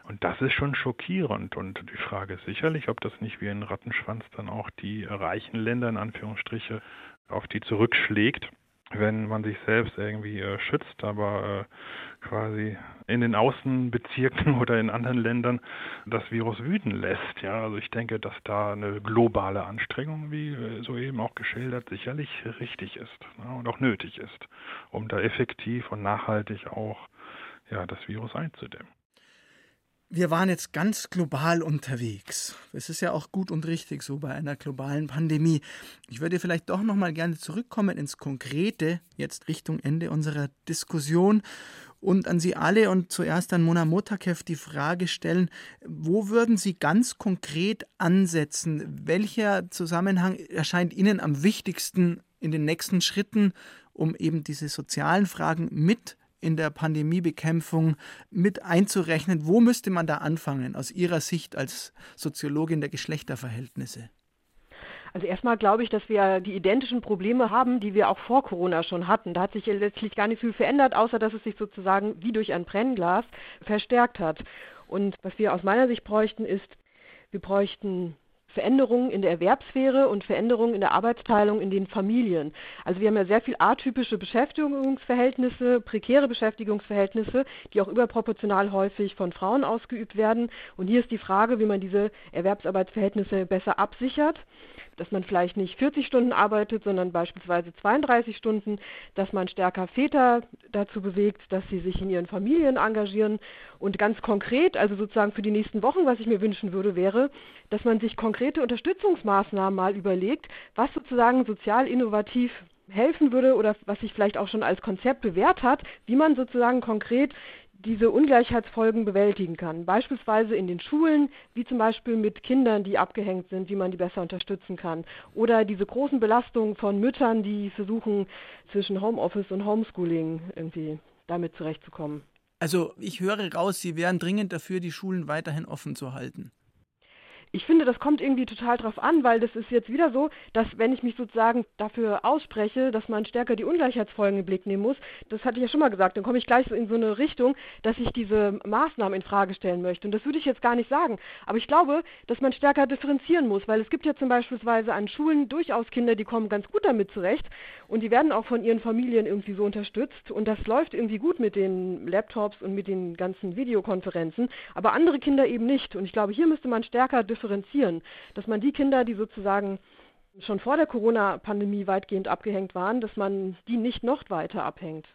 und das ist schon schockierend. Und die Frage ist sicherlich, ob das nicht wie ein Rattenschwanz dann auch die reichen Länder in Anführungsstriche auf die zurückschlägt wenn man sich selbst irgendwie äh, schützt, aber äh, quasi in den Außenbezirken oder in anderen Ländern das Virus wüten lässt. Ja, also ich denke, dass da eine globale Anstrengung, wie äh, soeben auch geschildert, sicherlich richtig ist ne, und auch nötig ist, um da effektiv und nachhaltig auch ja, das Virus einzudämmen wir waren jetzt ganz global unterwegs. Es ist ja auch gut und richtig so bei einer globalen Pandemie. Ich würde vielleicht doch noch mal gerne zurückkommen ins Konkrete, jetzt Richtung Ende unserer Diskussion und an Sie alle und zuerst an Mona Motakev die Frage stellen, wo würden Sie ganz konkret ansetzen? Welcher Zusammenhang erscheint Ihnen am wichtigsten in den nächsten Schritten, um eben diese sozialen Fragen mit in der Pandemiebekämpfung mit einzurechnen. Wo müsste man da anfangen aus Ihrer Sicht als Soziologin der Geschlechterverhältnisse? Also erstmal glaube ich, dass wir die identischen Probleme haben, die wir auch vor Corona schon hatten. Da hat sich letztlich gar nicht viel verändert, außer dass es sich sozusagen wie durch ein Brennglas verstärkt hat. Und was wir aus meiner Sicht bräuchten, ist, wir bräuchten Veränderungen in der Erwerbssphäre und Veränderungen in der Arbeitsteilung in den Familien. Also wir haben ja sehr viel atypische Beschäftigungsverhältnisse, prekäre Beschäftigungsverhältnisse, die auch überproportional häufig von Frauen ausgeübt werden. Und hier ist die Frage, wie man diese Erwerbsarbeitsverhältnisse besser absichert dass man vielleicht nicht 40 Stunden arbeitet, sondern beispielsweise 32 Stunden, dass man stärker Väter dazu bewegt, dass sie sich in ihren Familien engagieren. Und ganz konkret, also sozusagen für die nächsten Wochen, was ich mir wünschen würde, wäre, dass man sich konkrete Unterstützungsmaßnahmen mal überlegt, was sozusagen sozial innovativ helfen würde oder was sich vielleicht auch schon als Konzept bewährt hat, wie man sozusagen konkret diese Ungleichheitsfolgen bewältigen kann. Beispielsweise in den Schulen, wie zum Beispiel mit Kindern, die abgehängt sind, wie man die besser unterstützen kann. Oder diese großen Belastungen von Müttern, die versuchen, zwischen Homeoffice und Homeschooling irgendwie damit zurechtzukommen. Also ich höre raus, Sie wären dringend dafür, die Schulen weiterhin offen zu halten ich finde, das kommt irgendwie total drauf an, weil das ist jetzt wieder so, dass wenn ich mich sozusagen dafür ausspreche, dass man stärker die Ungleichheitsfolgen im Blick nehmen muss, das hatte ich ja schon mal gesagt, dann komme ich gleich so in so eine Richtung, dass ich diese Maßnahmen in Frage stellen möchte. Und das würde ich jetzt gar nicht sagen. Aber ich glaube, dass man stärker differenzieren muss, weil es gibt ja zum Beispiel an Schulen durchaus Kinder, die kommen ganz gut damit zurecht und die werden auch von ihren Familien irgendwie so unterstützt und das läuft irgendwie gut mit den Laptops und mit den ganzen Videokonferenzen, aber andere Kinder eben nicht. Und ich glaube, hier müsste man stärker differenzieren differenzieren, dass man die Kinder, die sozusagen schon vor der Corona-Pandemie weitgehend abgehängt waren, dass man die nicht noch weiter abhängt.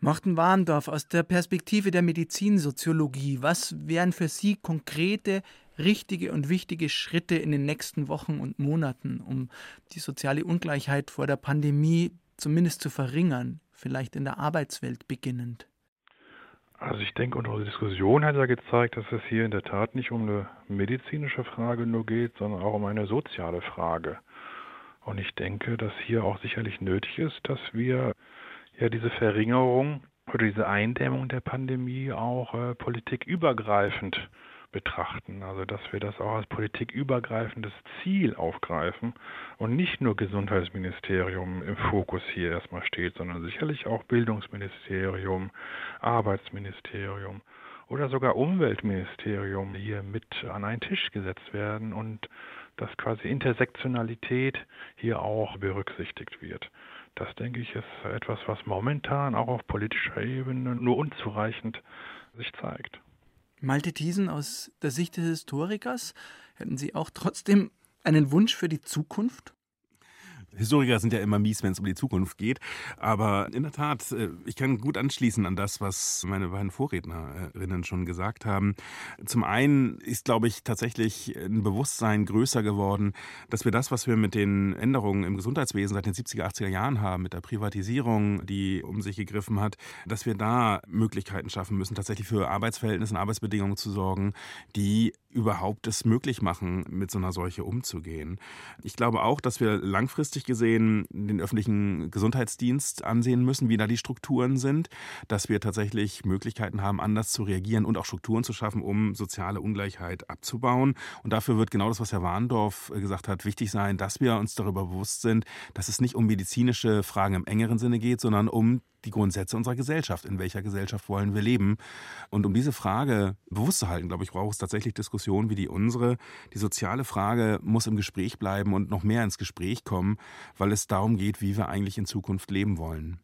Morten Warndorf, aus der Perspektive der Medizinsoziologie, was wären für Sie konkrete, richtige und wichtige Schritte in den nächsten Wochen und Monaten, um die soziale Ungleichheit vor der Pandemie zumindest zu verringern, vielleicht in der Arbeitswelt beginnend? Also ich denke, unsere Diskussion hat ja gezeigt, dass es hier in der Tat nicht um eine medizinische Frage nur geht, sondern auch um eine soziale Frage. Und ich denke, dass hier auch sicherlich nötig ist, dass wir ja diese Verringerung oder diese Eindämmung der Pandemie auch äh, politikübergreifend betrachten. Also dass wir das auch als politikübergreifendes Ziel aufgreifen und nicht nur Gesundheitsministerium im Fokus hier erstmal steht, sondern sicherlich auch Bildungsministerium, Arbeitsministerium oder sogar Umweltministerium hier mit an einen Tisch gesetzt werden und dass quasi Intersektionalität hier auch berücksichtigt wird. Das denke ich ist etwas, was momentan auch auf politischer Ebene nur unzureichend sich zeigt. Malte Thiesen, aus der Sicht des Historikers, hätten Sie auch trotzdem einen Wunsch für die Zukunft? Historiker sind ja immer mies, wenn es um die Zukunft geht. Aber in der Tat, äh, ich kann gut anschließen an das, was meine beiden Vorrednerinnen schon gesagt haben. Zum einen ist, glaube ich, tatsächlich ein Bewusstsein größer geworden, dass wir das, was wir mit den Änderungen im Gesundheitswesen seit den 70er, 80er Jahren haben, mit der Privatisierung, die um sich gegriffen hat, dass wir da Möglichkeiten schaffen müssen, tatsächlich für Arbeitsverhältnisse und Arbeitsbedingungen zu sorgen, die überhaupt es möglich machen, mit so einer Seuche umzugehen. Ich glaube auch, dass wir langfristig gesehen den öffentlichen Gesundheitsdienst ansehen müssen, wie da die Strukturen sind, dass wir tatsächlich Möglichkeiten haben, anders zu reagieren und auch Strukturen zu schaffen, um soziale Ungleichheit abzubauen. Und dafür wird genau das, was Herr Warndorf gesagt hat, wichtig sein, dass wir uns darüber bewusst sind, dass es nicht um medizinische Fragen im engeren Sinne geht, sondern um die Grundsätze unserer Gesellschaft. In welcher Gesellschaft wollen wir leben? Und um diese Frage bewusst zu halten, glaube ich, braucht es tatsächlich Diskussionen wie die unsere. Die soziale Frage muss im Gespräch bleiben und noch mehr ins Gespräch kommen, weil es darum geht, wie wir eigentlich in Zukunft leben wollen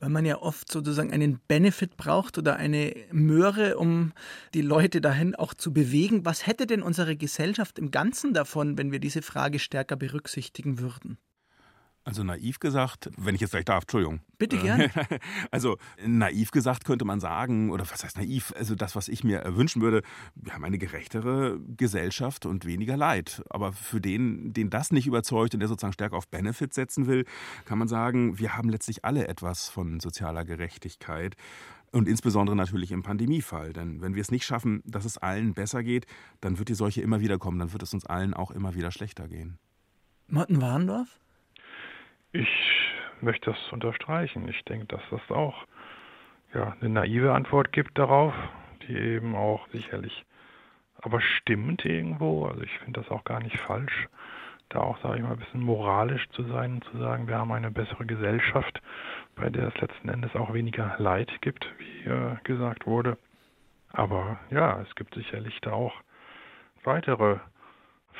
weil man ja oft sozusagen einen Benefit braucht oder eine Möhre, um die Leute dahin auch zu bewegen. Was hätte denn unsere Gesellschaft im Ganzen davon, wenn wir diese Frage stärker berücksichtigen würden? Also naiv gesagt, wenn ich jetzt gleich darf, Entschuldigung. Bitte gerne. Also naiv gesagt könnte man sagen, oder was heißt naiv? Also das, was ich mir wünschen würde, wir haben eine gerechtere Gesellschaft und weniger Leid. Aber für den, den das nicht überzeugt und der sozusagen stärker auf Benefit setzen will, kann man sagen, wir haben letztlich alle etwas von sozialer Gerechtigkeit. Und insbesondere natürlich im Pandemiefall. Denn wenn wir es nicht schaffen, dass es allen besser geht, dann wird die Seuche immer wieder kommen. Dann wird es uns allen auch immer wieder schlechter gehen. Morten Warndorf? Ich möchte das unterstreichen. Ich denke, dass das auch ja, eine naive Antwort gibt darauf, die eben auch sicherlich aber stimmt irgendwo. Also ich finde das auch gar nicht falsch, da auch, sage ich mal, ein bisschen moralisch zu sein und zu sagen, wir haben eine bessere Gesellschaft, bei der es letzten Endes auch weniger Leid gibt, wie äh, gesagt wurde. Aber ja, es gibt sicherlich da auch weitere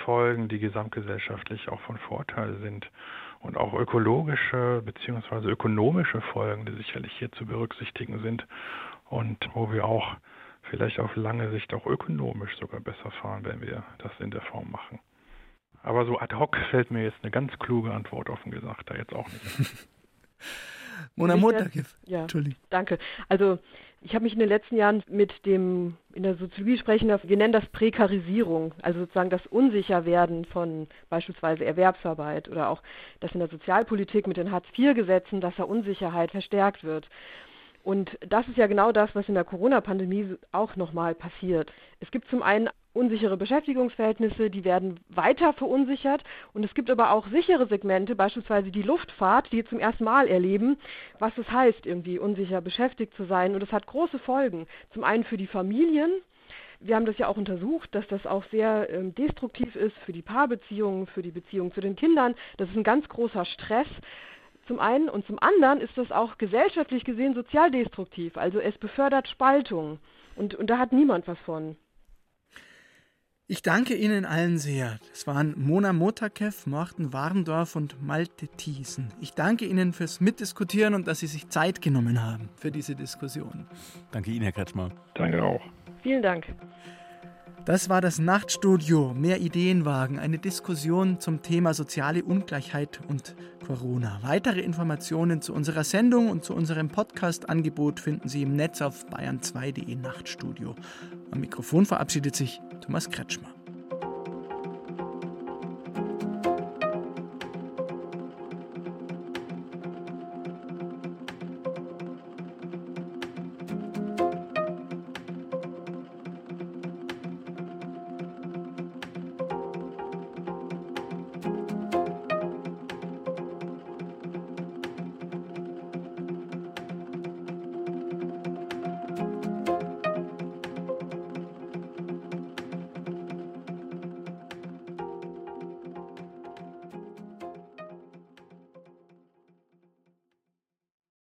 Folgen, die gesamtgesellschaftlich auch von Vorteil sind und auch ökologische bzw. ökonomische Folgen, die sicherlich hier zu berücksichtigen sind und wo wir auch vielleicht auf lange Sicht auch ökonomisch sogar besser fahren, wenn wir das in der Form machen. Aber so ad hoc fällt mir jetzt eine ganz kluge Antwort offen gesagt, da jetzt auch nicht. Mona Montagiv. Ja, danke. Also ich habe mich in den letzten Jahren mit dem, in der Soziologie sprechen, wir nennen das Prekarisierung, also sozusagen das Unsicherwerden von beispielsweise Erwerbsarbeit oder auch das in der Sozialpolitik mit den Hartz-IV-Gesetzen, dass da Unsicherheit verstärkt wird. Und das ist ja genau das, was in der Corona-Pandemie auch nochmal passiert. Es gibt zum einen unsichere Beschäftigungsverhältnisse, die werden weiter verunsichert. Und es gibt aber auch sichere Segmente, beispielsweise die Luftfahrt, die zum ersten Mal erleben, was es heißt, irgendwie unsicher beschäftigt zu sein. Und es hat große Folgen. Zum einen für die Familien. Wir haben das ja auch untersucht, dass das auch sehr ähm, destruktiv ist für die Paarbeziehungen, für die Beziehung zu den Kindern. Das ist ein ganz großer Stress zum einen und zum anderen ist das auch gesellschaftlich gesehen sozial destruktiv. Also es befördert Spaltung und, und da hat niemand was von. Ich danke Ihnen allen sehr. Das waren Mona Motakev, Morten Warendorf und Malte Thiesen. Ich danke Ihnen fürs Mitdiskutieren und dass Sie sich Zeit genommen haben für diese Diskussion. Danke Ihnen, Herr Kretschmer. Danke auch. Vielen Dank. Das war das Nachtstudio Mehr Ideenwagen, eine Diskussion zum Thema soziale Ungleichheit und Corona. Weitere Informationen zu unserer Sendung und zu unserem Podcast-Angebot finden Sie im Netz auf bayern2.de Nachtstudio. Am Mikrofon verabschiedet sich Thomas Kretschmer.